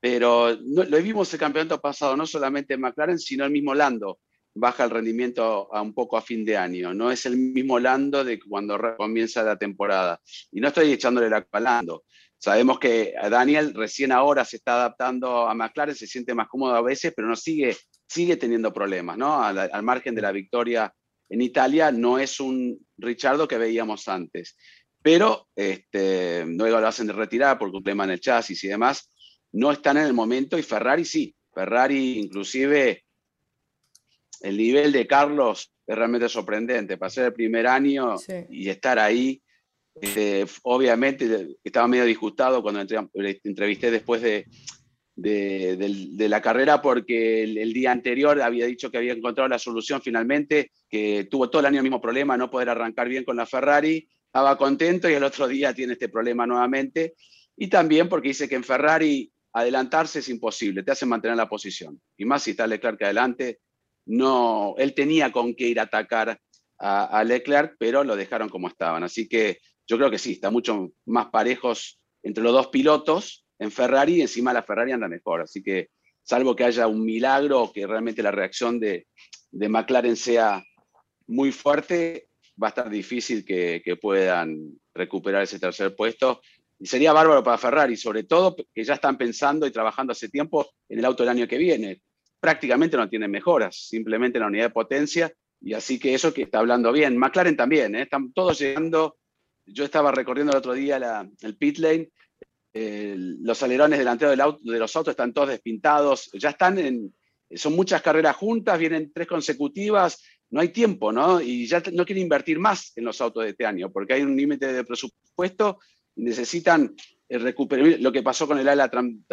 pero lo vimos el campeonato pasado, no solamente en McLaren, sino el mismo Lando baja el rendimiento a un poco a fin de año. No es el mismo Lando de cuando comienza la temporada. Y no estoy echándole la culpa a Lando. Sabemos que Daniel recién ahora se está adaptando a McLaren, se siente más cómodo a veces, pero no sigue, sigue teniendo problemas, ¿no? Al, margen de la victoria en Italia, no es un Richardo que veíamos antes. Pero este, luego lo hacen de retirar por problema en el chasis y demás. No están en el momento y Ferrari sí. Ferrari inclusive el nivel de Carlos es realmente sorprendente. Pasar el primer año y estar ahí. Eh, obviamente estaba medio disgustado cuando entrevisté después de, de, la carrera porque el, día anterior había dicho que había encontrado la solución finalmente, que tuvo todo el año el mismo problema, no poder arrancar bien con la Ferrari. Estaba contento y el otro día tiene este problema nuevamente. Y también porque dice que en Ferrari adelantarse es imposible, te hace mantener la posición. Y más si está Leclerc adelante, no, él tenía con qué ir a atacar a, Leclerc, pero lo dejaron como estaban. Así que yo creo que sí, está mucho más parejos entre los dos pilotos en Ferrari y encima la Ferrari anda mejor. Así que salvo que haya un milagro o que realmente la reacción de, McLaren sea muy fuerte, va a estar difícil que, que, puedan recuperar ese tercer puesto. Y sería bárbaro para Ferrari, sobre todo que ya están pensando y trabajando hace tiempo en el auto del año que viene prácticamente no tienen mejoras, simplemente la unidad de potencia, y así que eso que está hablando bien. McLaren también, ¿eh? están todos llegando, yo estaba recorriendo el otro día el pit lane, los alerones delanteros del auto, de los autos están todos despintados, ya están en, son muchas carreras juntas, vienen tres consecutivas, no hay tiempo, ¿no? Y ya no quieren invertir más en los autos de este año, porque hay un límite de presupuesto y necesitan eh, recuperar lo que pasó con el ala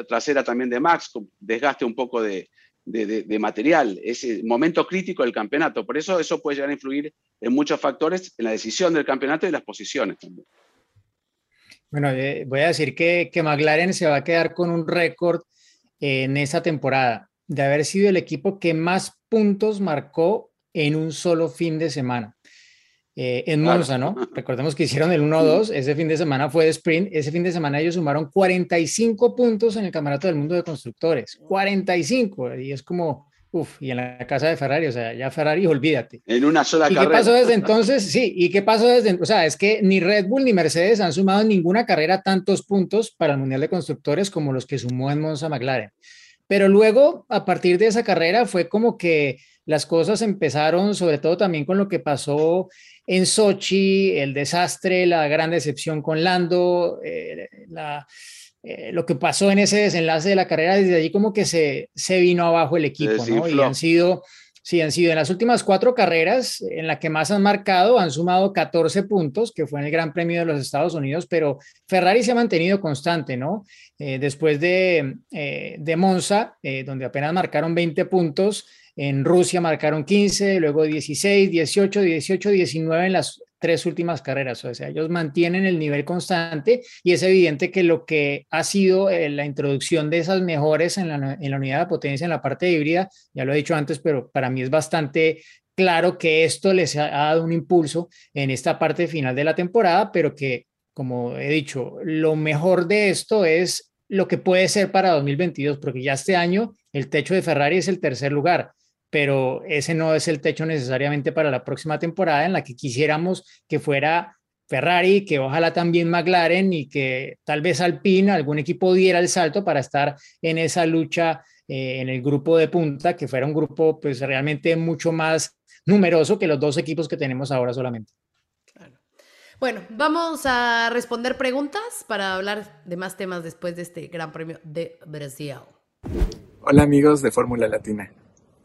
trasera también de Max, desgaste un poco de, de, material, ese momento crítico del campeonato. Por eso eso puede llegar a influir en muchos factores en la decisión del campeonato y las posiciones. Bueno, eh, voy a decir que, que McLaren se va a quedar con un récord en esa temporada de haber sido el equipo que más puntos marcó en un solo fin de semana. Eh, en Monza, ¿no? Recordemos que hicieron el 1-2, ese fin de semana fue de sprint, ese fin de semana ellos sumaron 45 puntos en el Campeonato del Mundo de Constructores, 45, y es como, uff, y en la casa de Ferrari, o sea, ya Ferrari, olvídate. En una sola ¿Y carrera. qué pasó desde entonces? Sí, ¿y qué pasó desde, o sea, es que ni Red Bull ni Mercedes han sumado en ninguna carrera tantos puntos para el Mundial de Constructores como los que sumó en Monza McLaren. Pero luego, a partir de esa carrera, fue como que las cosas empezaron, sobre todo también con lo que pasó en Sochi, el desastre, la gran decepción con Lando, eh, eh, lo que pasó en ese desenlace de la carrera, desde allí como que se, se vino abajo el equipo, ¿no? Y han sido, sí, han sido en las últimas cuatro carreras en la que más han marcado, han sumado 14 puntos, que fue en el Gran Premio de los Estados Unidos, pero Ferrari se ha mantenido constante, ¿no? Eh, después de, de Monza, donde apenas marcaron 20 puntos, en Rusia marcaron 15, luego 16, 18, 18, 19 en las tres últimas carreras. O sea, ellos mantienen el nivel constante y es evidente que lo que ha sido eh, la introducción de esas mejores en la, en la unidad de potencia en la parte híbrida, ya lo he dicho antes, pero para mí es bastante claro que esto les ha dado un impulso en esta parte final de la temporada, pero que, como he dicho, lo mejor de esto es lo que puede ser para 2022, porque ya este año el techo de Ferrari es el tercer lugar, pero ese no es el techo necesariamente para la próxima temporada en la que quisiéramos que fuera Ferrari, que ojalá también McLaren y que tal vez Alpine, algún equipo diera el salto para estar en esa lucha eh, en el grupo de punta, que fuera un grupo pues realmente mucho más numeroso que los dos equipos que tenemos ahora solamente. Bueno, vamos a responder preguntas para hablar de más temas después de este Gran Premio de Brasil. Hola amigos de Fórmula Latina.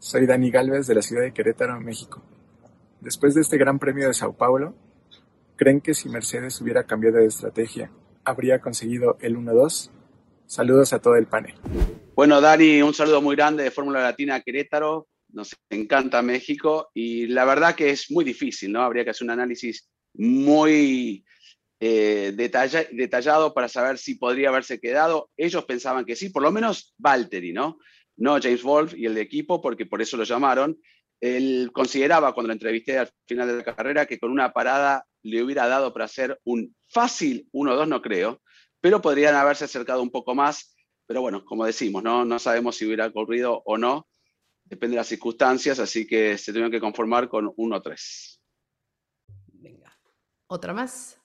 Soy Dani Galvez de la ciudad de Querétaro, México. Después de este Gran Premio de Sao Paulo, ¿creen que si Mercedes hubiera cambiado de estrategia, habría conseguido el 1-2? Saludos a todo el panel. Bueno, Dani, un saludo muy grande de Fórmula Latina Querétaro. Nos encanta México y la verdad que es muy difícil, ¿no? Habría que hacer un análisis muy eh, detallado para saber si podría haberse quedado. Ellos pensaban que sí, por lo menos Valtteri, ¿no? No James Wolf y el equipo, porque por eso lo llamaron. Él consideraba cuando lo entrevisté al final de la carrera que con una parada le hubiera dado para hacer un fácil 1-2, no creo, pero podrían haberse acercado un poco más. Pero bueno, como decimos, no, no sabemos si hubiera ocurrido o no, depende de las circunstancias, así que se tuvieron que conformar con 1-3. Venga, otra más.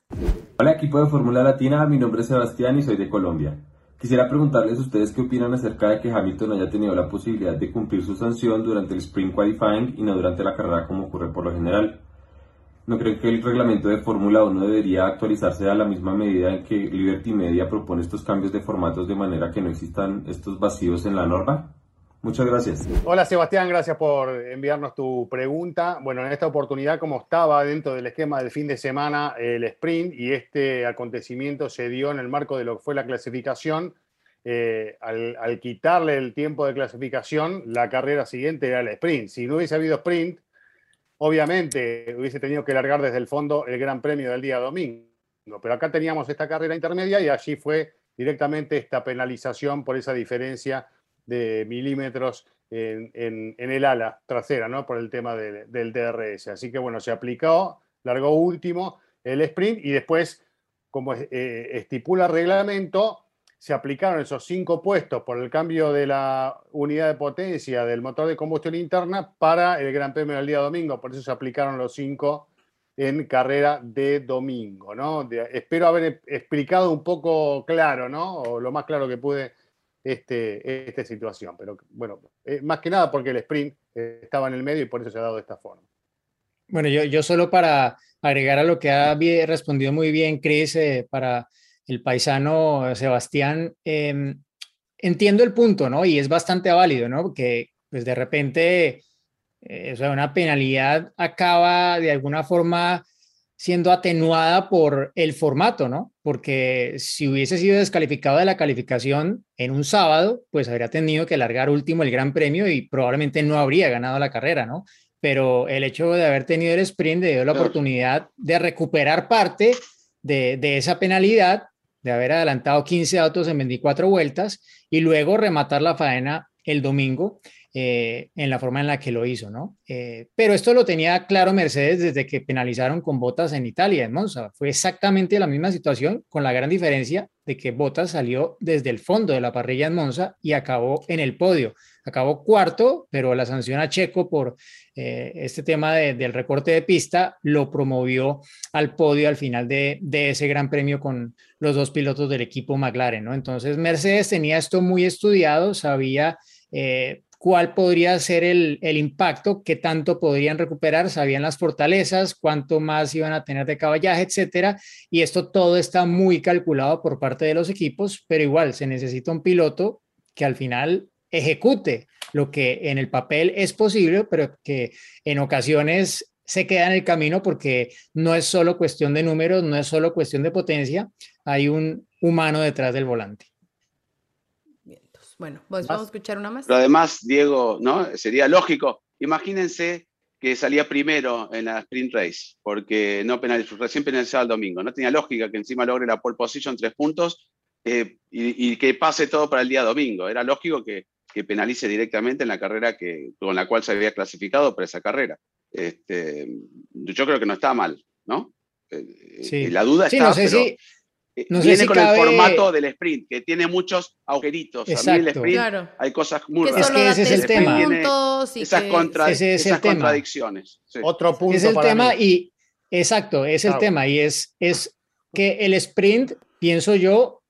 Hola equipo de Fórmula Latina, mi nombre es Sebastián y soy de Colombia. Quisiera preguntarles a ustedes qué opinan acerca de que Hamilton haya tenido la posibilidad de cumplir su sanción durante el Spring Qualifying y no durante la carrera como ocurre por lo general. ¿No creen que el reglamento de Fórmula 1 debería actualizarse a la misma medida en que Liberty Media propone estos cambios de formatos de manera que no existan estos vacíos en la norma? Muchas gracias. Hola Sebastián, gracias por enviarnos tu pregunta. Bueno, en esta oportunidad, como estaba dentro del esquema del fin de semana el sprint y este acontecimiento se dio en el marco de lo que fue la clasificación, eh, al, al, quitarle el tiempo de clasificación, la carrera siguiente era el sprint. Si no hubiese habido sprint, obviamente hubiese tenido que largar desde el fondo el Gran Premio del día domingo. Pero acá teníamos esta carrera intermedia y allí fue directamente esta penalización por esa diferencia de milímetros en, el ala trasera, ¿no? Por el tema del DRS. Así que bueno, se aplicó, largó último el sprint y después, como eh, estipula el reglamento, se aplicaron esos cinco puestos por el cambio de la unidad de potencia del motor de combustión interna para el Gran Premio del día domingo. Por eso se aplicaron los cinco en carrera de domingo, ¿no? espero haber explicado un poco claro, ¿no? O lo más claro que pude este, esta situación. Pero bueno, eh, más que nada porque el sprint eh, estaba en el medio y por eso se ha dado de esta forma. Bueno, yo, yo solo para agregar a lo que ha respondido muy bien Chris, eh, para el paisano Sebastián, em, entiendo el punto, ¿no? Y es bastante válido, ¿no? Porque pues de repente, eh, o sea, una penalidad acaba de alguna forma siendo atenuada por el formato, ¿no? Porque si hubiese sido descalificado de la calificación en un sábado, pues habría tenido que largar último el Gran Premio y probablemente no habría ganado la carrera, ¿no? Pero el hecho de haber tenido el sprint le dio la oportunidad de recuperar parte de, de esa penalidad de haber adelantado 15 autos en 24 vueltas y luego rematar la faena el domingo eh, en la forma en la que lo hizo, ¿no? Eh, pero esto lo tenía claro Mercedes desde que penalizaron con Botas en Italia, en Monza. Fue exactamente la misma situación, con la gran diferencia de que Botas salió desde el fondo de la parrilla en Monza y acabó en el podio. Acabó cuarto, pero la sanción a Checo por eh, este tema del recorte de pista lo promovió al podio al final de, ese gran premio con los dos pilotos del equipo McLaren, ¿no? Entonces Mercedes tenía esto muy estudiado, sabía cuál podría ser el, impacto, qué tanto podrían recuperar, sabían las fortalezas, cuánto más iban a tener de caballaje, etcétera. Y esto todo está muy calculado por parte de los equipos, pero igual se necesita un piloto que al final ejecute lo que en el papel es posible, pero que en ocasiones se queda en el camino porque no es solo cuestión de números, no es solo cuestión de potencia, hay un humano detrás del volante. Bueno, vamos a escuchar una más. Pero además, Diego, ¿no? Sería lógico. Imagínense que salía primero en la sprint race, porque no penalizó, recién penalizaba el domingo. No tenía lógica que encima logre la pole position tres puntos eh, y, que pase todo para el día domingo. Era lógico que, penalice directamente en la carrera que, con la cual se había clasificado para esa carrera. Este, yo creo que no está mal, ¿no? Eh, sí. La duda está, no sé si eh, viene con el formato del sprint, que tiene muchos agujeritos. A mí el sprint hay cosas muy raras. Es que ese es el tema. Esas, contra, ese es esas contradicciones. Otro punto. Es el tema y, exacto, es el tema y es, es que el sprint, pienso yo,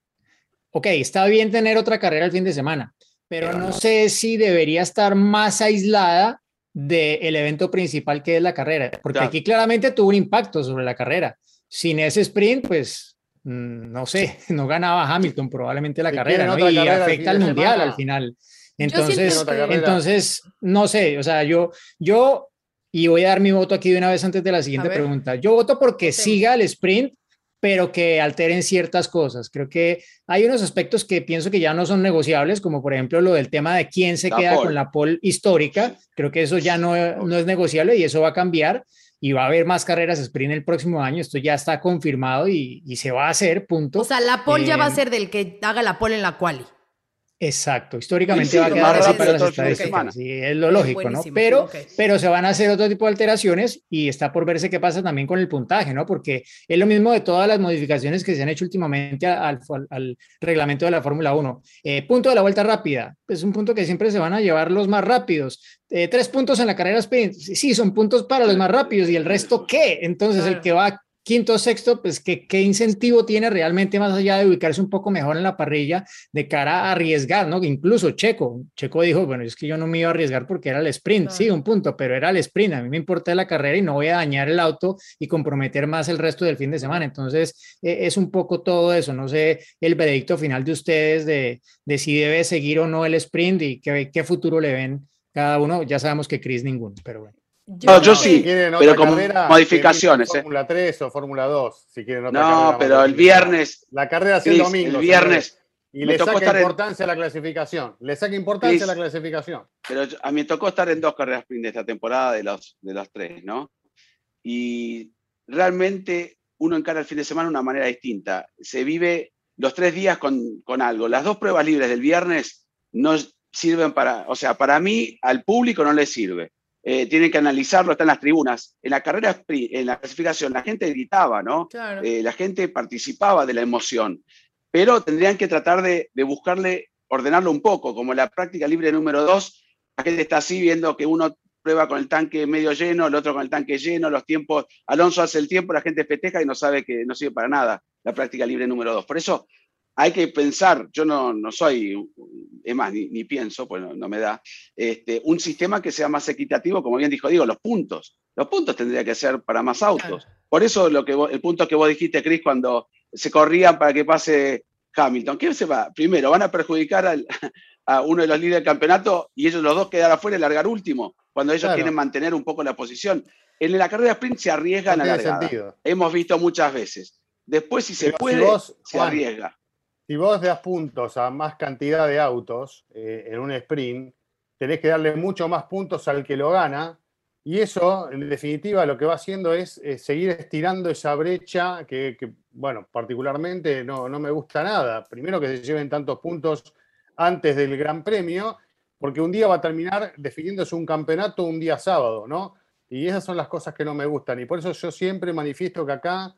ok, está bien tener otra carrera el fin de semana, pero no sé si debería estar más aislada del evento principal que es la carrera, porque aquí claramente tuvo un impacto sobre la carrera. Sin ese sprint, pues no sé, no ganaba Hamilton probablemente la carrera, ¿no? Y afecta al mundial al final. Entonces, entonces, no sé, o sea, yo, yo, y voy a dar mi voto aquí de una vez antes de la siguiente pregunta. Yo voto porque siga el sprint pero que alteren ciertas cosas. Creo que hay unos aspectos que pienso que ya no son negociables, como por ejemplo lo del tema de quién se queda con la pole histórica. Creo que eso ya no, no es negociable y eso va a cambiar y va a haber más carreras sprint el próximo año. Esto ya está confirmado y, y se va a hacer, punto. O sea, la pole ya va a eh, ser del que haga la pole en la quali. Exacto, históricamente va a quedar así para las estadísticas, sí, es lo lógico, ¿no? Pero, pero se van a hacer otro tipo de alteraciones y está por verse qué pasa también con el puntaje, ¿no? Porque es lo mismo de todas las modificaciones que se han hecho últimamente al, al, reglamento de la Fórmula 1. Eh, punto de la vuelta rápida, es un punto que siempre se van a llevar los más rápidos. Eh, tres puntos en la carrera sprint, sí, son puntos para los más rápidos y el resto, ¿qué? Entonces, el que va quinto, sexto, pues ¿qué, qué incentivo tiene realmente más allá de ubicarse un poco mejor en la parrilla de cara a arriesgar, ¿no? Incluso Checo, Checo dijo, bueno, es que yo no me iba a arriesgar porque era el sprint, sí, un punto, pero era el sprint, a mí me importa la carrera y no voy a dañar el auto y comprometer más el resto del fin de semana. Entonces, e, es un poco todo eso, no sé el veredicto final de ustedes de, de si debe seguir o no el sprint y qué, qué futuro le ven cada uno, ya sabemos que Chris ninguno, pero bueno. Yo, no, yo sí, pero con modificaciones. ¿eh? Fórmula 3 o Fórmula 2, si quieren otra No, pero el viernes. La carrera es el domingo. El viernes. Y le saca importancia a la clasificación. Le saca importancia a la clasificación. Pero a mí me tocó estar en dos carreras sprint de esta temporada de los, de los tres, ¿no? Y realmente uno encara el fin de semana de una manera distinta. Se vive los tres días con, con algo. Las dos pruebas libres del viernes no sirven para, o sea, para mí, al público no le sirve eh, tienen que analizarlo, está en las tribunas. En la carrera, en la clasificación, la gente gritaba, ¿no? Eh, la gente participaba de la emoción, pero tendrían que tratar de, buscarle, ordenarlo un poco, como la práctica libre número dos, la gente está así viendo que uno prueba con el tanque medio lleno, el otro con el tanque lleno, los tiempos, Alonso hace el tiempo, la gente festeja y no sabe que no sirve para nada la práctica libre número dos. Por eso hay que pensar, yo no, no soy, es más, ni, pienso, pues no, me da, este, un sistema que sea más equitativo, como bien dijo Diego, los puntos. Los puntos tendría que ser para más autos. Por eso lo que el punto que vos dijiste, Chris, cuando se corrían para que pase Hamilton, ¿qué se va? Primero, van a perjudicar a uno de los líderes del campeonato y ellos los dos quedar afuera y largar último, cuando ellos quieren mantener un poco la posición. En la carrera sprint se arriesgan a la Hemos visto muchas veces. Después, si se puede, se arriesga si vos das puntos a más cantidad de autos eh, en un sprint, tenés que darle mucho más puntos al que lo gana. Y eso, en definitiva, lo que va haciendo es, seguir estirando esa brecha que, bueno, particularmente no, no, me gusta nada. Primero que se lleven tantos puntos antes del Gran Premio, porque un día va a terminar definiéndose un campeonato un día sábado, ¿no? Y esas son las cosas que no me gustan. Y por eso yo siempre manifiesto que acá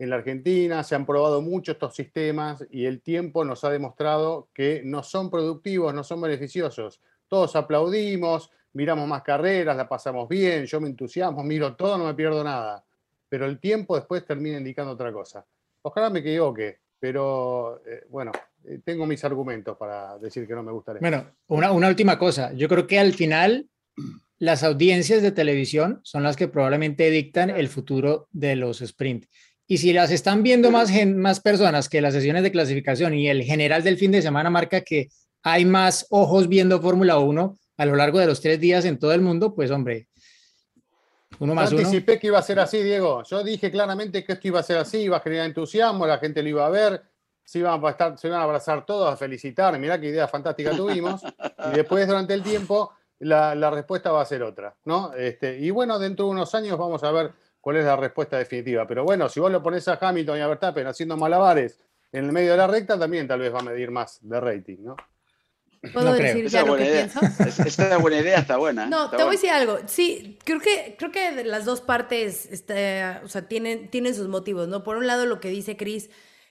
en la Argentina se han probado mucho estos sistemas y el tiempo nos ha demostrado que no son productivos, no son beneficiosos. Todos aplaudimos, miramos más carreras, la pasamos bien, yo me entusiasmo, miro todo, no me pierdo nada. Pero el tiempo después termina indicando otra cosa. Ojalá me equivoque, pero eh, bueno, eh, tengo mis argumentos para decir que no me gustaría. Bueno, una, una última cosa. Yo creo que al final las audiencias de televisión son las que probablemente dictan el futuro de los sprint. Y si las están viendo más, más personas que las sesiones de clasificación y el general del fin de semana marca que hay más ojos viendo Fórmula 1 a lo largo de los tres días en todo el mundo, pues hombre, uno más Yo anticipé que iba a ser así, Diego. Yo dije claramente que esto iba a ser así, iba a generar entusiasmo, la gente lo iba a ver, se iban a, estar, se iban a abrazar todos, a felicitar, mirá qué idea fantástica tuvimos. y después, durante el tiempo, la, la respuesta va a ser otra, ¿no? Este, y bueno, dentro de unos años vamos a ver cuál es la respuesta definitiva. Pero bueno, si vos lo pones a Hamilton y a Verstappen haciendo malabares en el medio de la recta, también tal vez va a medir más de rating, ¿no? ¿Puedo decir ya lo que pienso? Esa es una buena idea, está buena. No, te voy a decir algo. Sí, creo que, creo que las dos partes este, o sea, tienen, tienen sus motivos, ¿no? Por un lado, lo que dice Chris,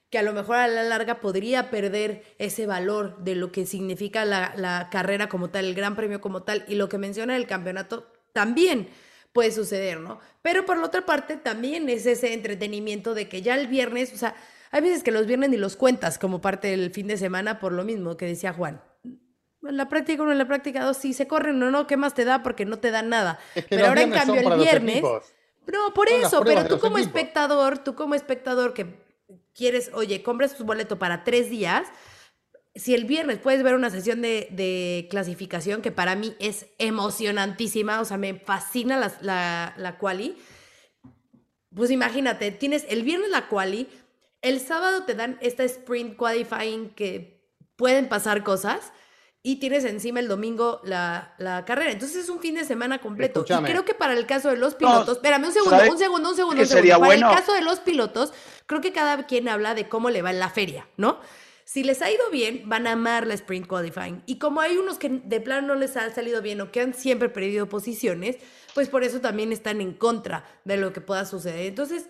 que a lo mejor a la larga podría perder ese valor de lo que significa la, la carrera como tal, el gran premio como tal, y lo que menciona el campeonato también puede suceder, ¿no? Pero por la otra parte también es ese entretenimiento de que ya el viernes, o sea, hay veces que los viernes ni los cuentas como parte del fin de semana por lo mismo que decía Juan. En la práctica uno, en la práctica dos, si se corren o no, ¿qué más te da? Porque no te da nada. pero ahora en cambio el viernes... No, por eso, pero tú como espectador, tú como espectador que quieres, oye, compras tu boleto para tres días, si el viernes puedes ver una sesión de, de, clasificación que para mí es emocionantísima, o sea, me fascina la, la, la quali, pues imagínate, tienes el viernes la quali, el sábado te dan esta sprint qualifying que pueden pasar cosas y tienes encima el domingo la, la carrera. Entonces es un fin de semana completo. Y creo que para el caso de los pilotos, espérame un segundo, un segundo, un segundo, un segundo. Para el caso de los pilotos, creo que cada quien habla de cómo le va en la feria, ¿no? Si les ha ido bien, van a amar la sprint qualifying. Y como hay unos que de plano no les ha salido bien o que han siempre perdido posiciones, pues por eso también están en contra de lo que pueda suceder. Entonces,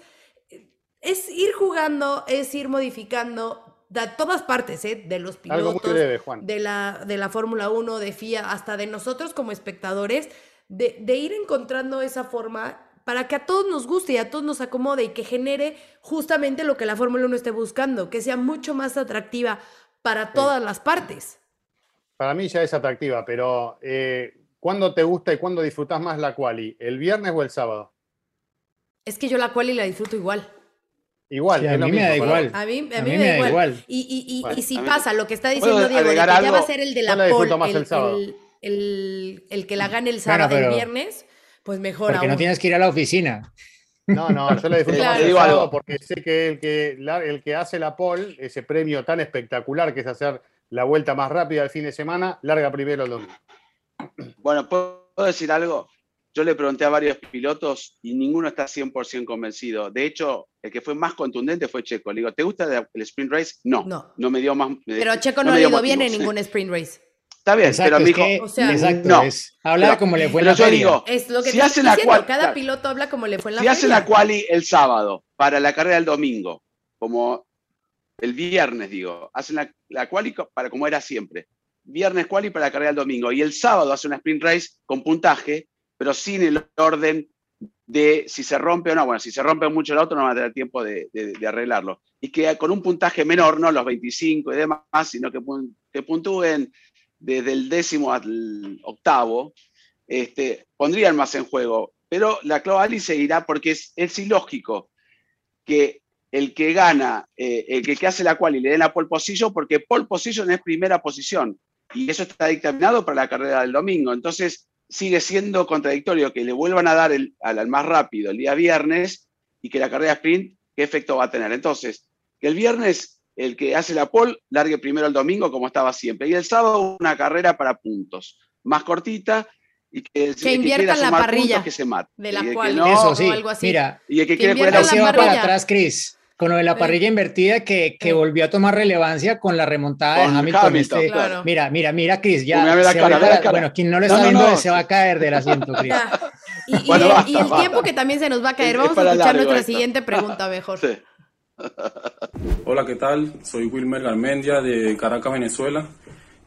es ir jugando, es ir modificando de todas partes, ¿eh? de los pilotos, de la, de la Fórmula 1, de FIA, hasta de nosotros como espectadores, de, de ir encontrando esa forma para que a todos nos guste y a todos nos acomode y que genere justamente lo que la Fórmula 1 esté buscando, que sea mucho más atractiva para todas las partes. Para mí ya es atractiva, pero eh, ¿cuándo te gusta y cuándo disfrutas más la quali? ¿El viernes o el sábado? Es que yo la quali la disfruto igual. Igual, a mí me da igual. A mí, me, da igual. Y, y, y, si pasa lo que está diciendo Diego, que ya va a ser el de la pole, el, el, el, que la gane el sábado, el viernes, pues mejor Porque no tienes que ir a la oficina. No, no, yo le disfruto más el sábado porque sé que el que, el que hace la pole, ese premio tan espectacular que es hacer la vuelta más rápida del fin de semana, larga primero el domingo. Bueno, ¿puedo decir algo? Yo le pregunté a varios pilotos y ninguno está 100% convencido. De hecho, el que fue más contundente fue Checo. Le digo, ¿te gusta el sprint race? No, no, me dio más. Pero Checo no, le dio bien en ningún sprint race. Está bien, pero me dijo, exacto, no, habla como le fue en la yo digo, es lo que si hacen la quali, cada piloto habla como le fue en la Si hacen la quali el sábado para la carrera del domingo, como el viernes digo, hacen la, la quali para como era siempre. Viernes quali para la carrera del domingo y el sábado hacen una sprint race con puntaje, pero sin el orden de si se rompe o no. Bueno, si se rompe mucho el auto no va a tener tiempo de, de, arreglarlo. Y que con un puntaje menor, no los 25 y demás, sino que, que puntúen desde el décimo al octavo, este, pondrían más en juego. Pero la Cloali seguirá porque es, ilógico que el que gana, eh, el que, hace la cual le den la pole position, porque pole position es primera posición. Y eso está dictaminado para la carrera del domingo. Entonces, sigue siendo contradictorio que le vuelvan a dar el, al, más rápido el día viernes y que la carrera sprint, ¿qué efecto va a tener? Entonces, que el viernes el que hace la pole largue primero el domingo como estaba siempre. Y el sábado una carrera para puntos, más cortita y que, que invierta la parrilla que se mate. De la cual no, Eso sí, algo así. mira, y el que, quiere poner la para atrás, Chris. Con lo de la parrilla invertida que, que volvió a tomar relevancia con la remontada de Hamilton. Este, mira, mira, mira, Chris, ya. Bueno, quien no lo está viendo se va a caer del asiento, Chris. y, y, el, tiempo que también se nos va a caer. Vamos a escuchar nuestra siguiente pregunta mejor. Sí. Hola, ¿qué tal? Soy Wilmer Garmendia de Caracas, Venezuela.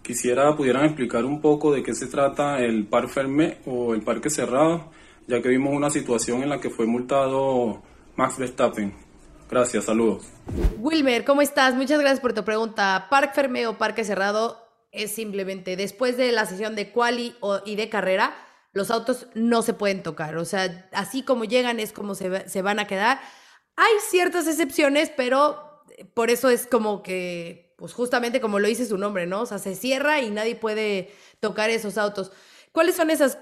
Quisiera pudieran explicar un poco de qué se trata el Par Fermé o el parque cerrado, ya que vimos una situación en la que fue multado Max Verstappen. Gracias, saludos. Wilmer, ¿cómo estás? Muchas gracias por tu pregunta. Parque Fermé o parque cerrado es simplemente después de la sesión de quali y de carrera, los autos no se pueden tocar. O sea, así como llegan es como se, se van a quedar hay ciertas excepciones, pero eh, por eso es como que, pues justamente como lo dice su nombre, ¿no? O sea, se cierra y nadie puede tocar esos autos. ¿Cuáles son esas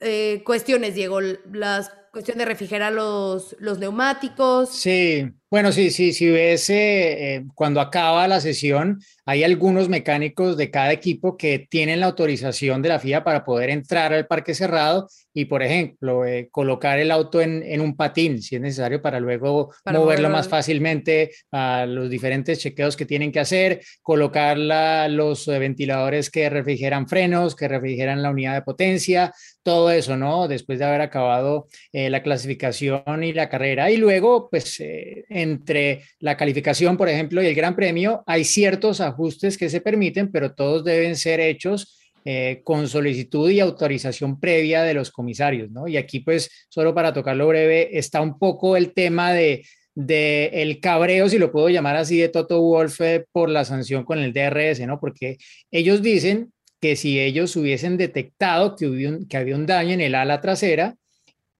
eh, cuestiones, Diego? Las cuestión de refrigerar los, los neumáticos. Sí, bueno, sí, sí, si ves eh, cuando acaba la sesión, hay algunos mecánicos de cada equipo que tienen la autorización de la FIA para poder entrar al parque cerrado y, por ejemplo, eh, colocar el auto en, en, un patín, si es necesario, para luego moverlo más fácilmente a los diferentes chequeos que tienen que hacer, colocar los ventiladores que refrigeran frenos, que refrigeran la unidad de potencia, todo eso, ¿no? Después de haber acabado eh, la clasificación y la carrera. Y luego, pues, eh, entre la calificación, por ejemplo, y el Gran Premio, hay ciertos ajustes que se permiten, pero todos deben ser hechos eh, con solicitud y autorización previa de los comisarios, ¿no? Y aquí, pues, solo para tocarlo breve, está un poco el tema de, de el cabreo, si lo puedo llamar así, de Toto Wolf por la sanción con el DRS, ¿no? Porque ellos dicen que si ellos hubiesen detectado que, que había un daño en el ala trasera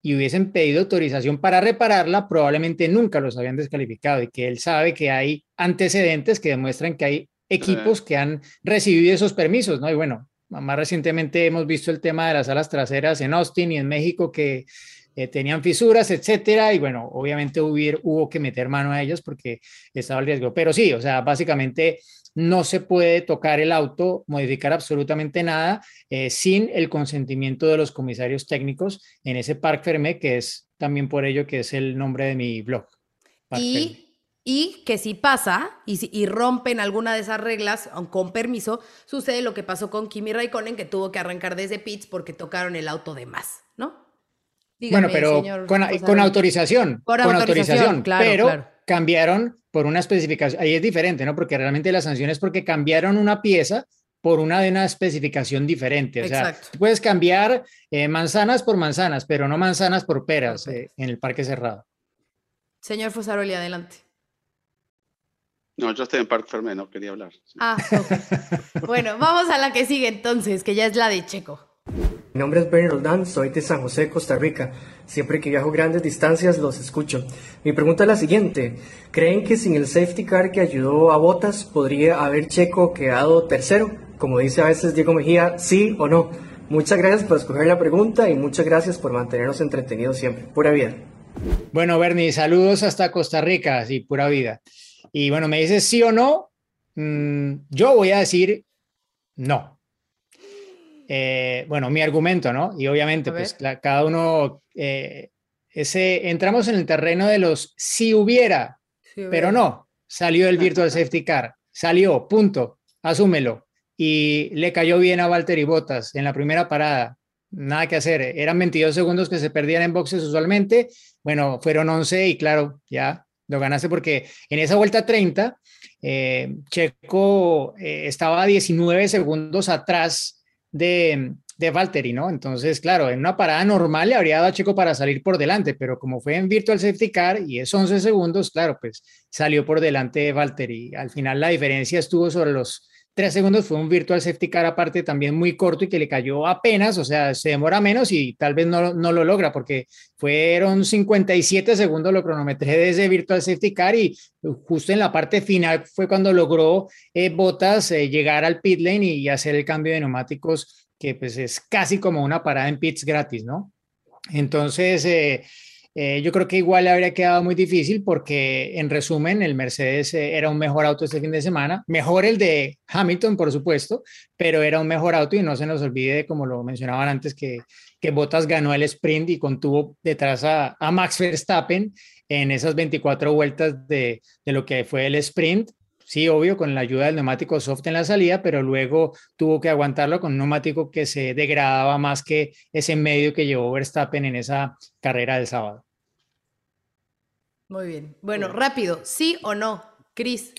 y hubiesen pedido autorización para repararla, probablemente nunca los habían descalificado y que él sabe que hay antecedentes que demuestran que hay equipos que han recibido esos permisos, ¿no? Y bueno, más recientemente hemos visto el tema de las alas traseras en Austin y en México que eh, tenían fisuras, etcétera, y bueno, obviamente hubo que meter mano a ellas porque estaba el riesgo. Pero sí, o sea, básicamente no se puede tocar el auto, modificar absolutamente nada eh, sin el consentimiento de los comisarios técnicos en ese Parc Fermé, que es también por ello que es el nombre de mi blog. y y que si pasa y, si, y rompen alguna de esas reglas, con permiso, sucede lo que pasó con Kimi Raikkonen, que tuvo que arrancar desde pits porque tocaron el auto de más, ¿no? bueno, pero con, autorización. Con, autorización, claro, pero cambiaron por una especificación. Ahí es diferente, ¿no? Porque realmente la sanción es porque cambiaron una pieza por una de una especificación diferente. O sea, puedes cambiar eh, manzanas por manzanas, pero no manzanas por peras eh, en el parque cerrado. Señor Fosaroli, adelante. No, yo estoy en Parque Fermé, no quería hablar. Ah, bueno, vamos a la que sigue entonces, que ya es la de Checo. Mi nombre es Bernie Roldán, soy de San José, Costa Rica. Siempre que viajo grandes distancias los escucho. Mi pregunta es la siguiente. ¿Creen que sin el safety car que ayudó a Botas podría haber Checo quedado tercero? Como dice a veces Diego Mejía, sí o no. Muchas gracias por escoger la pregunta y muchas gracias por mantenernos entretenidos siempre. Pura vida. Bueno, Bernie, saludos hasta Costa Rica, sí, pura vida. Y bueno, me dices sí o no. Mm, yo voy a decir no. Eh, bueno, mi argumento, ¿no? Y obviamente, pues cada uno, eh, ese, entramos en el terreno de los si hubiera, pero no, salió el Virtual Safety Car, salió, punto, asúmelo. Y le cayó bien a Valtteri Bottas en la primera parada, nada que hacer, eran 22 segundos que se perdían en boxes usualmente, bueno, fueron 11 y claro, ya lo ganaste porque en esa vuelta 30, eh, Checo eh, estaba 19 segundos atrás de, de Valtteri, ¿no? Entonces, claro, en una parada normal le habría dado a Checo para salir por delante, pero como fue en Virtual Safety Car y es 11 segundos, claro, pues salió por delante de Valtteri. Al final la diferencia estuvo sobre los tres segundos fue un virtual safety car aparte también muy corto y que le cayó apenas, o sea, se demora menos y tal vez no, no lo logra porque fueron 57 segundos lo cronometré de ese virtual safety car y justo en la parte final fue cuando logró eh, Botas eh, llegar al pit lane y, hacer el cambio de neumáticos que pues es casi como una parada en pits gratis, ¿no? Entonces, eh, eh, yo creo que igual le habría quedado muy difícil porque, en resumen, el Mercedes eh, era un mejor auto este fin de semana, mejor el de Hamilton, por supuesto, pero era un mejor auto y no se nos olvide, como lo mencionaban antes, que, que Bottas ganó el sprint y contuvo detrás a, a Max Verstappen en esas 24 vueltas de, de lo que fue el sprint sí, obvio, con la ayuda del neumático soft en la salida, pero luego tuvo que aguantarlo con un neumático que se degradaba más que ese medio que llevó Verstappen en esa carrera del sábado. Muy bien. Bueno, rápido, ¿sí o no, Chris?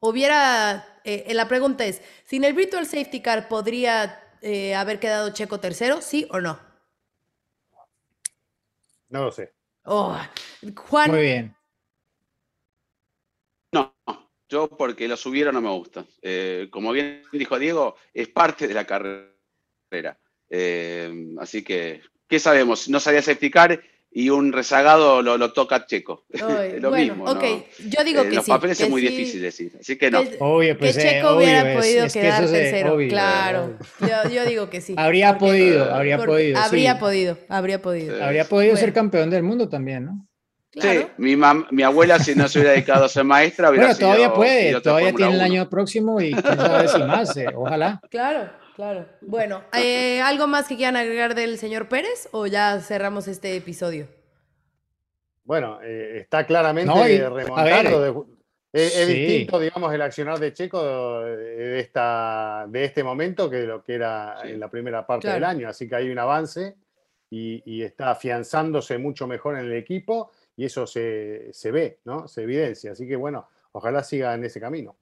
Hubiera, eh, la pregunta es, ¿sin el Virtual Safety Car podría eh, haber quedado Checo tercero, sí o no? No lo sé. Oh, Juan. Muy bien. No, yo porque lo subieron no me gusta. Eh, como bien dijo Diego, es parte de la carrera. Eh, así que, ¿qué sabemos? No sabía explicar y un rezagado lo, toca Checo. lo mismo. Ok, yo digo eh, que los sí. Los papeles es muy difícil decir, así que no. Que, obvio, pues, Checo hubiera podido quedar tercero. claro, yo, digo que sí. Habría podido, habría podido. Habría podido, habría podido. Habría podido ser campeón del mundo también, ¿no? Sí, mi, mi abuela si no se hubiera dedicado a ser maestra hubiera Bueno, todavía puede, todavía tiene el año próximo y quién sabe si más, eh, ojalá. Claro, claro. Bueno, eh, ¿algo más que quieran agregar del señor Pérez o ya cerramos este episodio? Bueno, eh, está claramente remontando. es, distinto, digamos, el accionar de Checo de, esta, de este momento que de lo que era en la primera parte del año. Así que hay un avance y, y está afianzándose mucho mejor en el equipo y eso se, se ve, ¿no? Se evidencia. Así que bueno, ojalá siga en ese camino.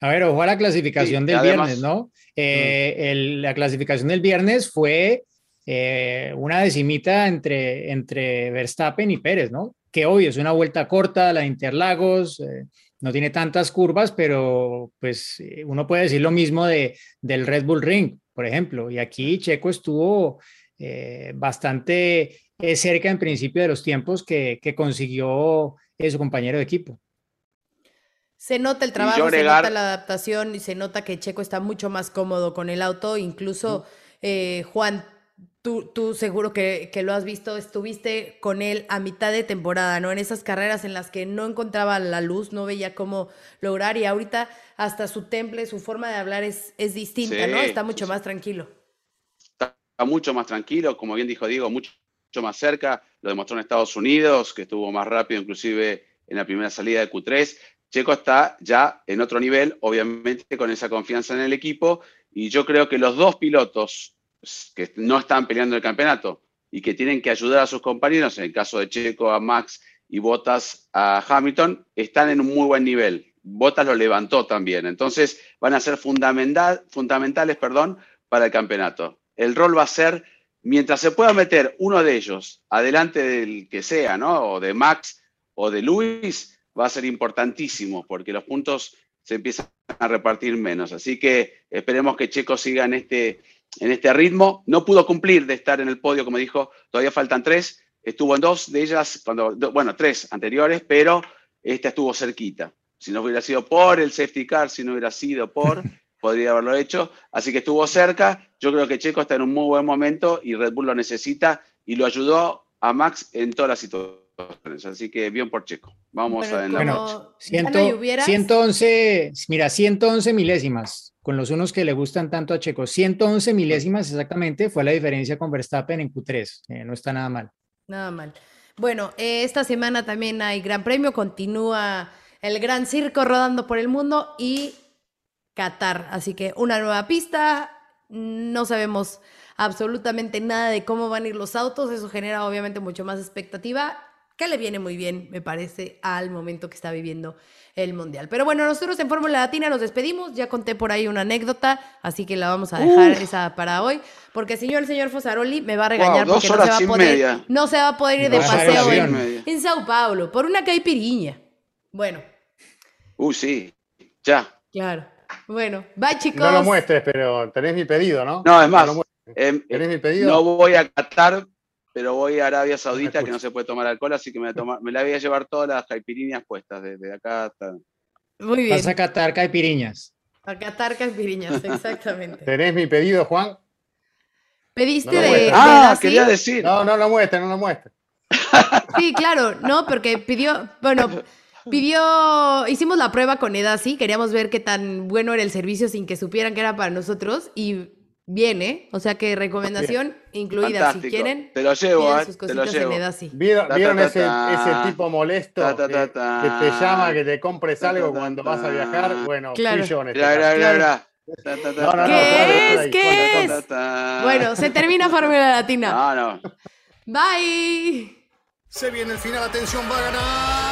A ver, ojo a la clasificación Sí, del además- viernes, ¿no? Eh, el- la clasificación del viernes fue eh, una decimita entre, entre Verstappen y Pérez, ¿no? Que obvio, es una vuelta corta, la de Interlagos, eh, no tiene tantas curvas, pero pues eh, uno puede decir lo mismo de, del Red Bull Ring, por ejemplo. Y aquí Checo estuvo eh, bastante eh, cerca en principio de los tiempos que, que consiguió eh, su compañero de equipo. Se nota el trabajo, se nota la adaptación y se nota que Checo está mucho más cómodo con el auto. Incluso, eh, Juan, tú, tú seguro que, que lo has visto, estuviste con él a mitad de temporada, ¿no? En esas carreras en las que no encontraba la luz, no veía cómo lograr y ahorita hasta su temple, su forma de hablar es, es distinta, ¿no? Está mucho sí. más tranquilo. Mucho más tranquilo, como bien dijo Diego, mucho, más cerca, lo demostró en Estados Unidos, que estuvo más rápido inclusive en la primera salida de Q3. Checo está ya en otro nivel, obviamente con esa confianza en el equipo, y yo creo que los dos pilotos que no están peleando el campeonato y que tienen que ayudar a sus compañeros, en el caso de Checo a Max y Bottas a Hamilton, están en un muy buen nivel. Bottas lo levantó también, entonces van a ser fundamental, fundamentales perdón, para el campeonato. El rol va a ser, mientras se pueda meter uno de ellos adelante del que sea, ¿no? O de Max o de Luis, va a ser importantísimo porque los puntos se empiezan a repartir menos. Así que esperemos que Checo siga en este, en este ritmo. No pudo cumplir de estar en el podio, como dijo, todavía faltan tres. Estuvo en dos de ellas, cuando, do- bueno, tres anteriores, pero esta estuvo cerquita. Si no hubiera sido por el safety car, si no hubiera sido por, podría haberlo hecho. Así que estuvo cerca. Yo creo que Checo está en un muy buen momento y Red Bull lo necesita y lo ayudó a Max en todas las situaciones. Así que bien por Checo. Vamos Bueno, a en la como noche. ya no Ciento- llovieras, 111, mira, 111 milésimas, con los unos que le gustan tanto a Checo, 111 milésimas exactamente fue la diferencia con Verstappen en Q3, eh, no está nada mal. Nada mal. Bueno, eh, esta semana también hay Gran Premio, continúa el Gran Circo rodando por el mundo y Qatar. Así que una nueva pista, no sabemos absolutamente nada de cómo van a ir los autos, eso genera obviamente mucho más expectativa, que le viene muy bien, me parece, al momento que está viviendo el Mundial. Pero bueno, nosotros en Fórmula Latina nos despedimos, ya conté por ahí una anécdota, así que la vamos a dejar esa para hoy, porque si no el señor Fosaroli me va a regañar Wow, porque no se, horas va a y poder, media. no se va a poder ir de Dos horas paseo y en, media. en Sao Paulo por una caipiriña. Bueno, Uy, sí, ya. claro. Bueno, bye chicos. No lo muestres, pero tenés mi pedido, ¿no? No, es más, muestres. em, ¿Tenés mi pedido? no voy a Qatar, pero voy a Arabia Saudita, que no se puede tomar alcohol, así que me, voy a tomar- me la voy a llevar todas las caipiriñas puestas, desde acá hasta... Muy bien. Vas a catar caipiriñas. A catar caipiriñas, exactamente. ¿Tenés mi pedido, Juan? ¿Pediste No de, Ah, quería decir. No, no lo muestres, no lo muestres. Sí, claro, no, porque pidió, bueno, pidió, hicimos la prueba con Edasi, queríamos ver qué tan bueno era el servicio sin que supieran que era para nosotros y viene, o sea que recomendación incluida, Fantástico. si quieren, Te lo llevo, eh, sus te lo cositas en llevo. ¿Vieron, Ta, ta, vieron ta, ese, tipo molesto Ta, ta, ta, que, ta. que te llama, que te compres Ta, ta, algo ta, cuando vas a viajar? Bueno, Claro. yo en este. Ta, ta, ta, No, no, no, ¿Qué es? ¿Qué es? Bueno, se termina Fórmula Latina. No, no. Bye. Se viene el final, atención, va a ganar.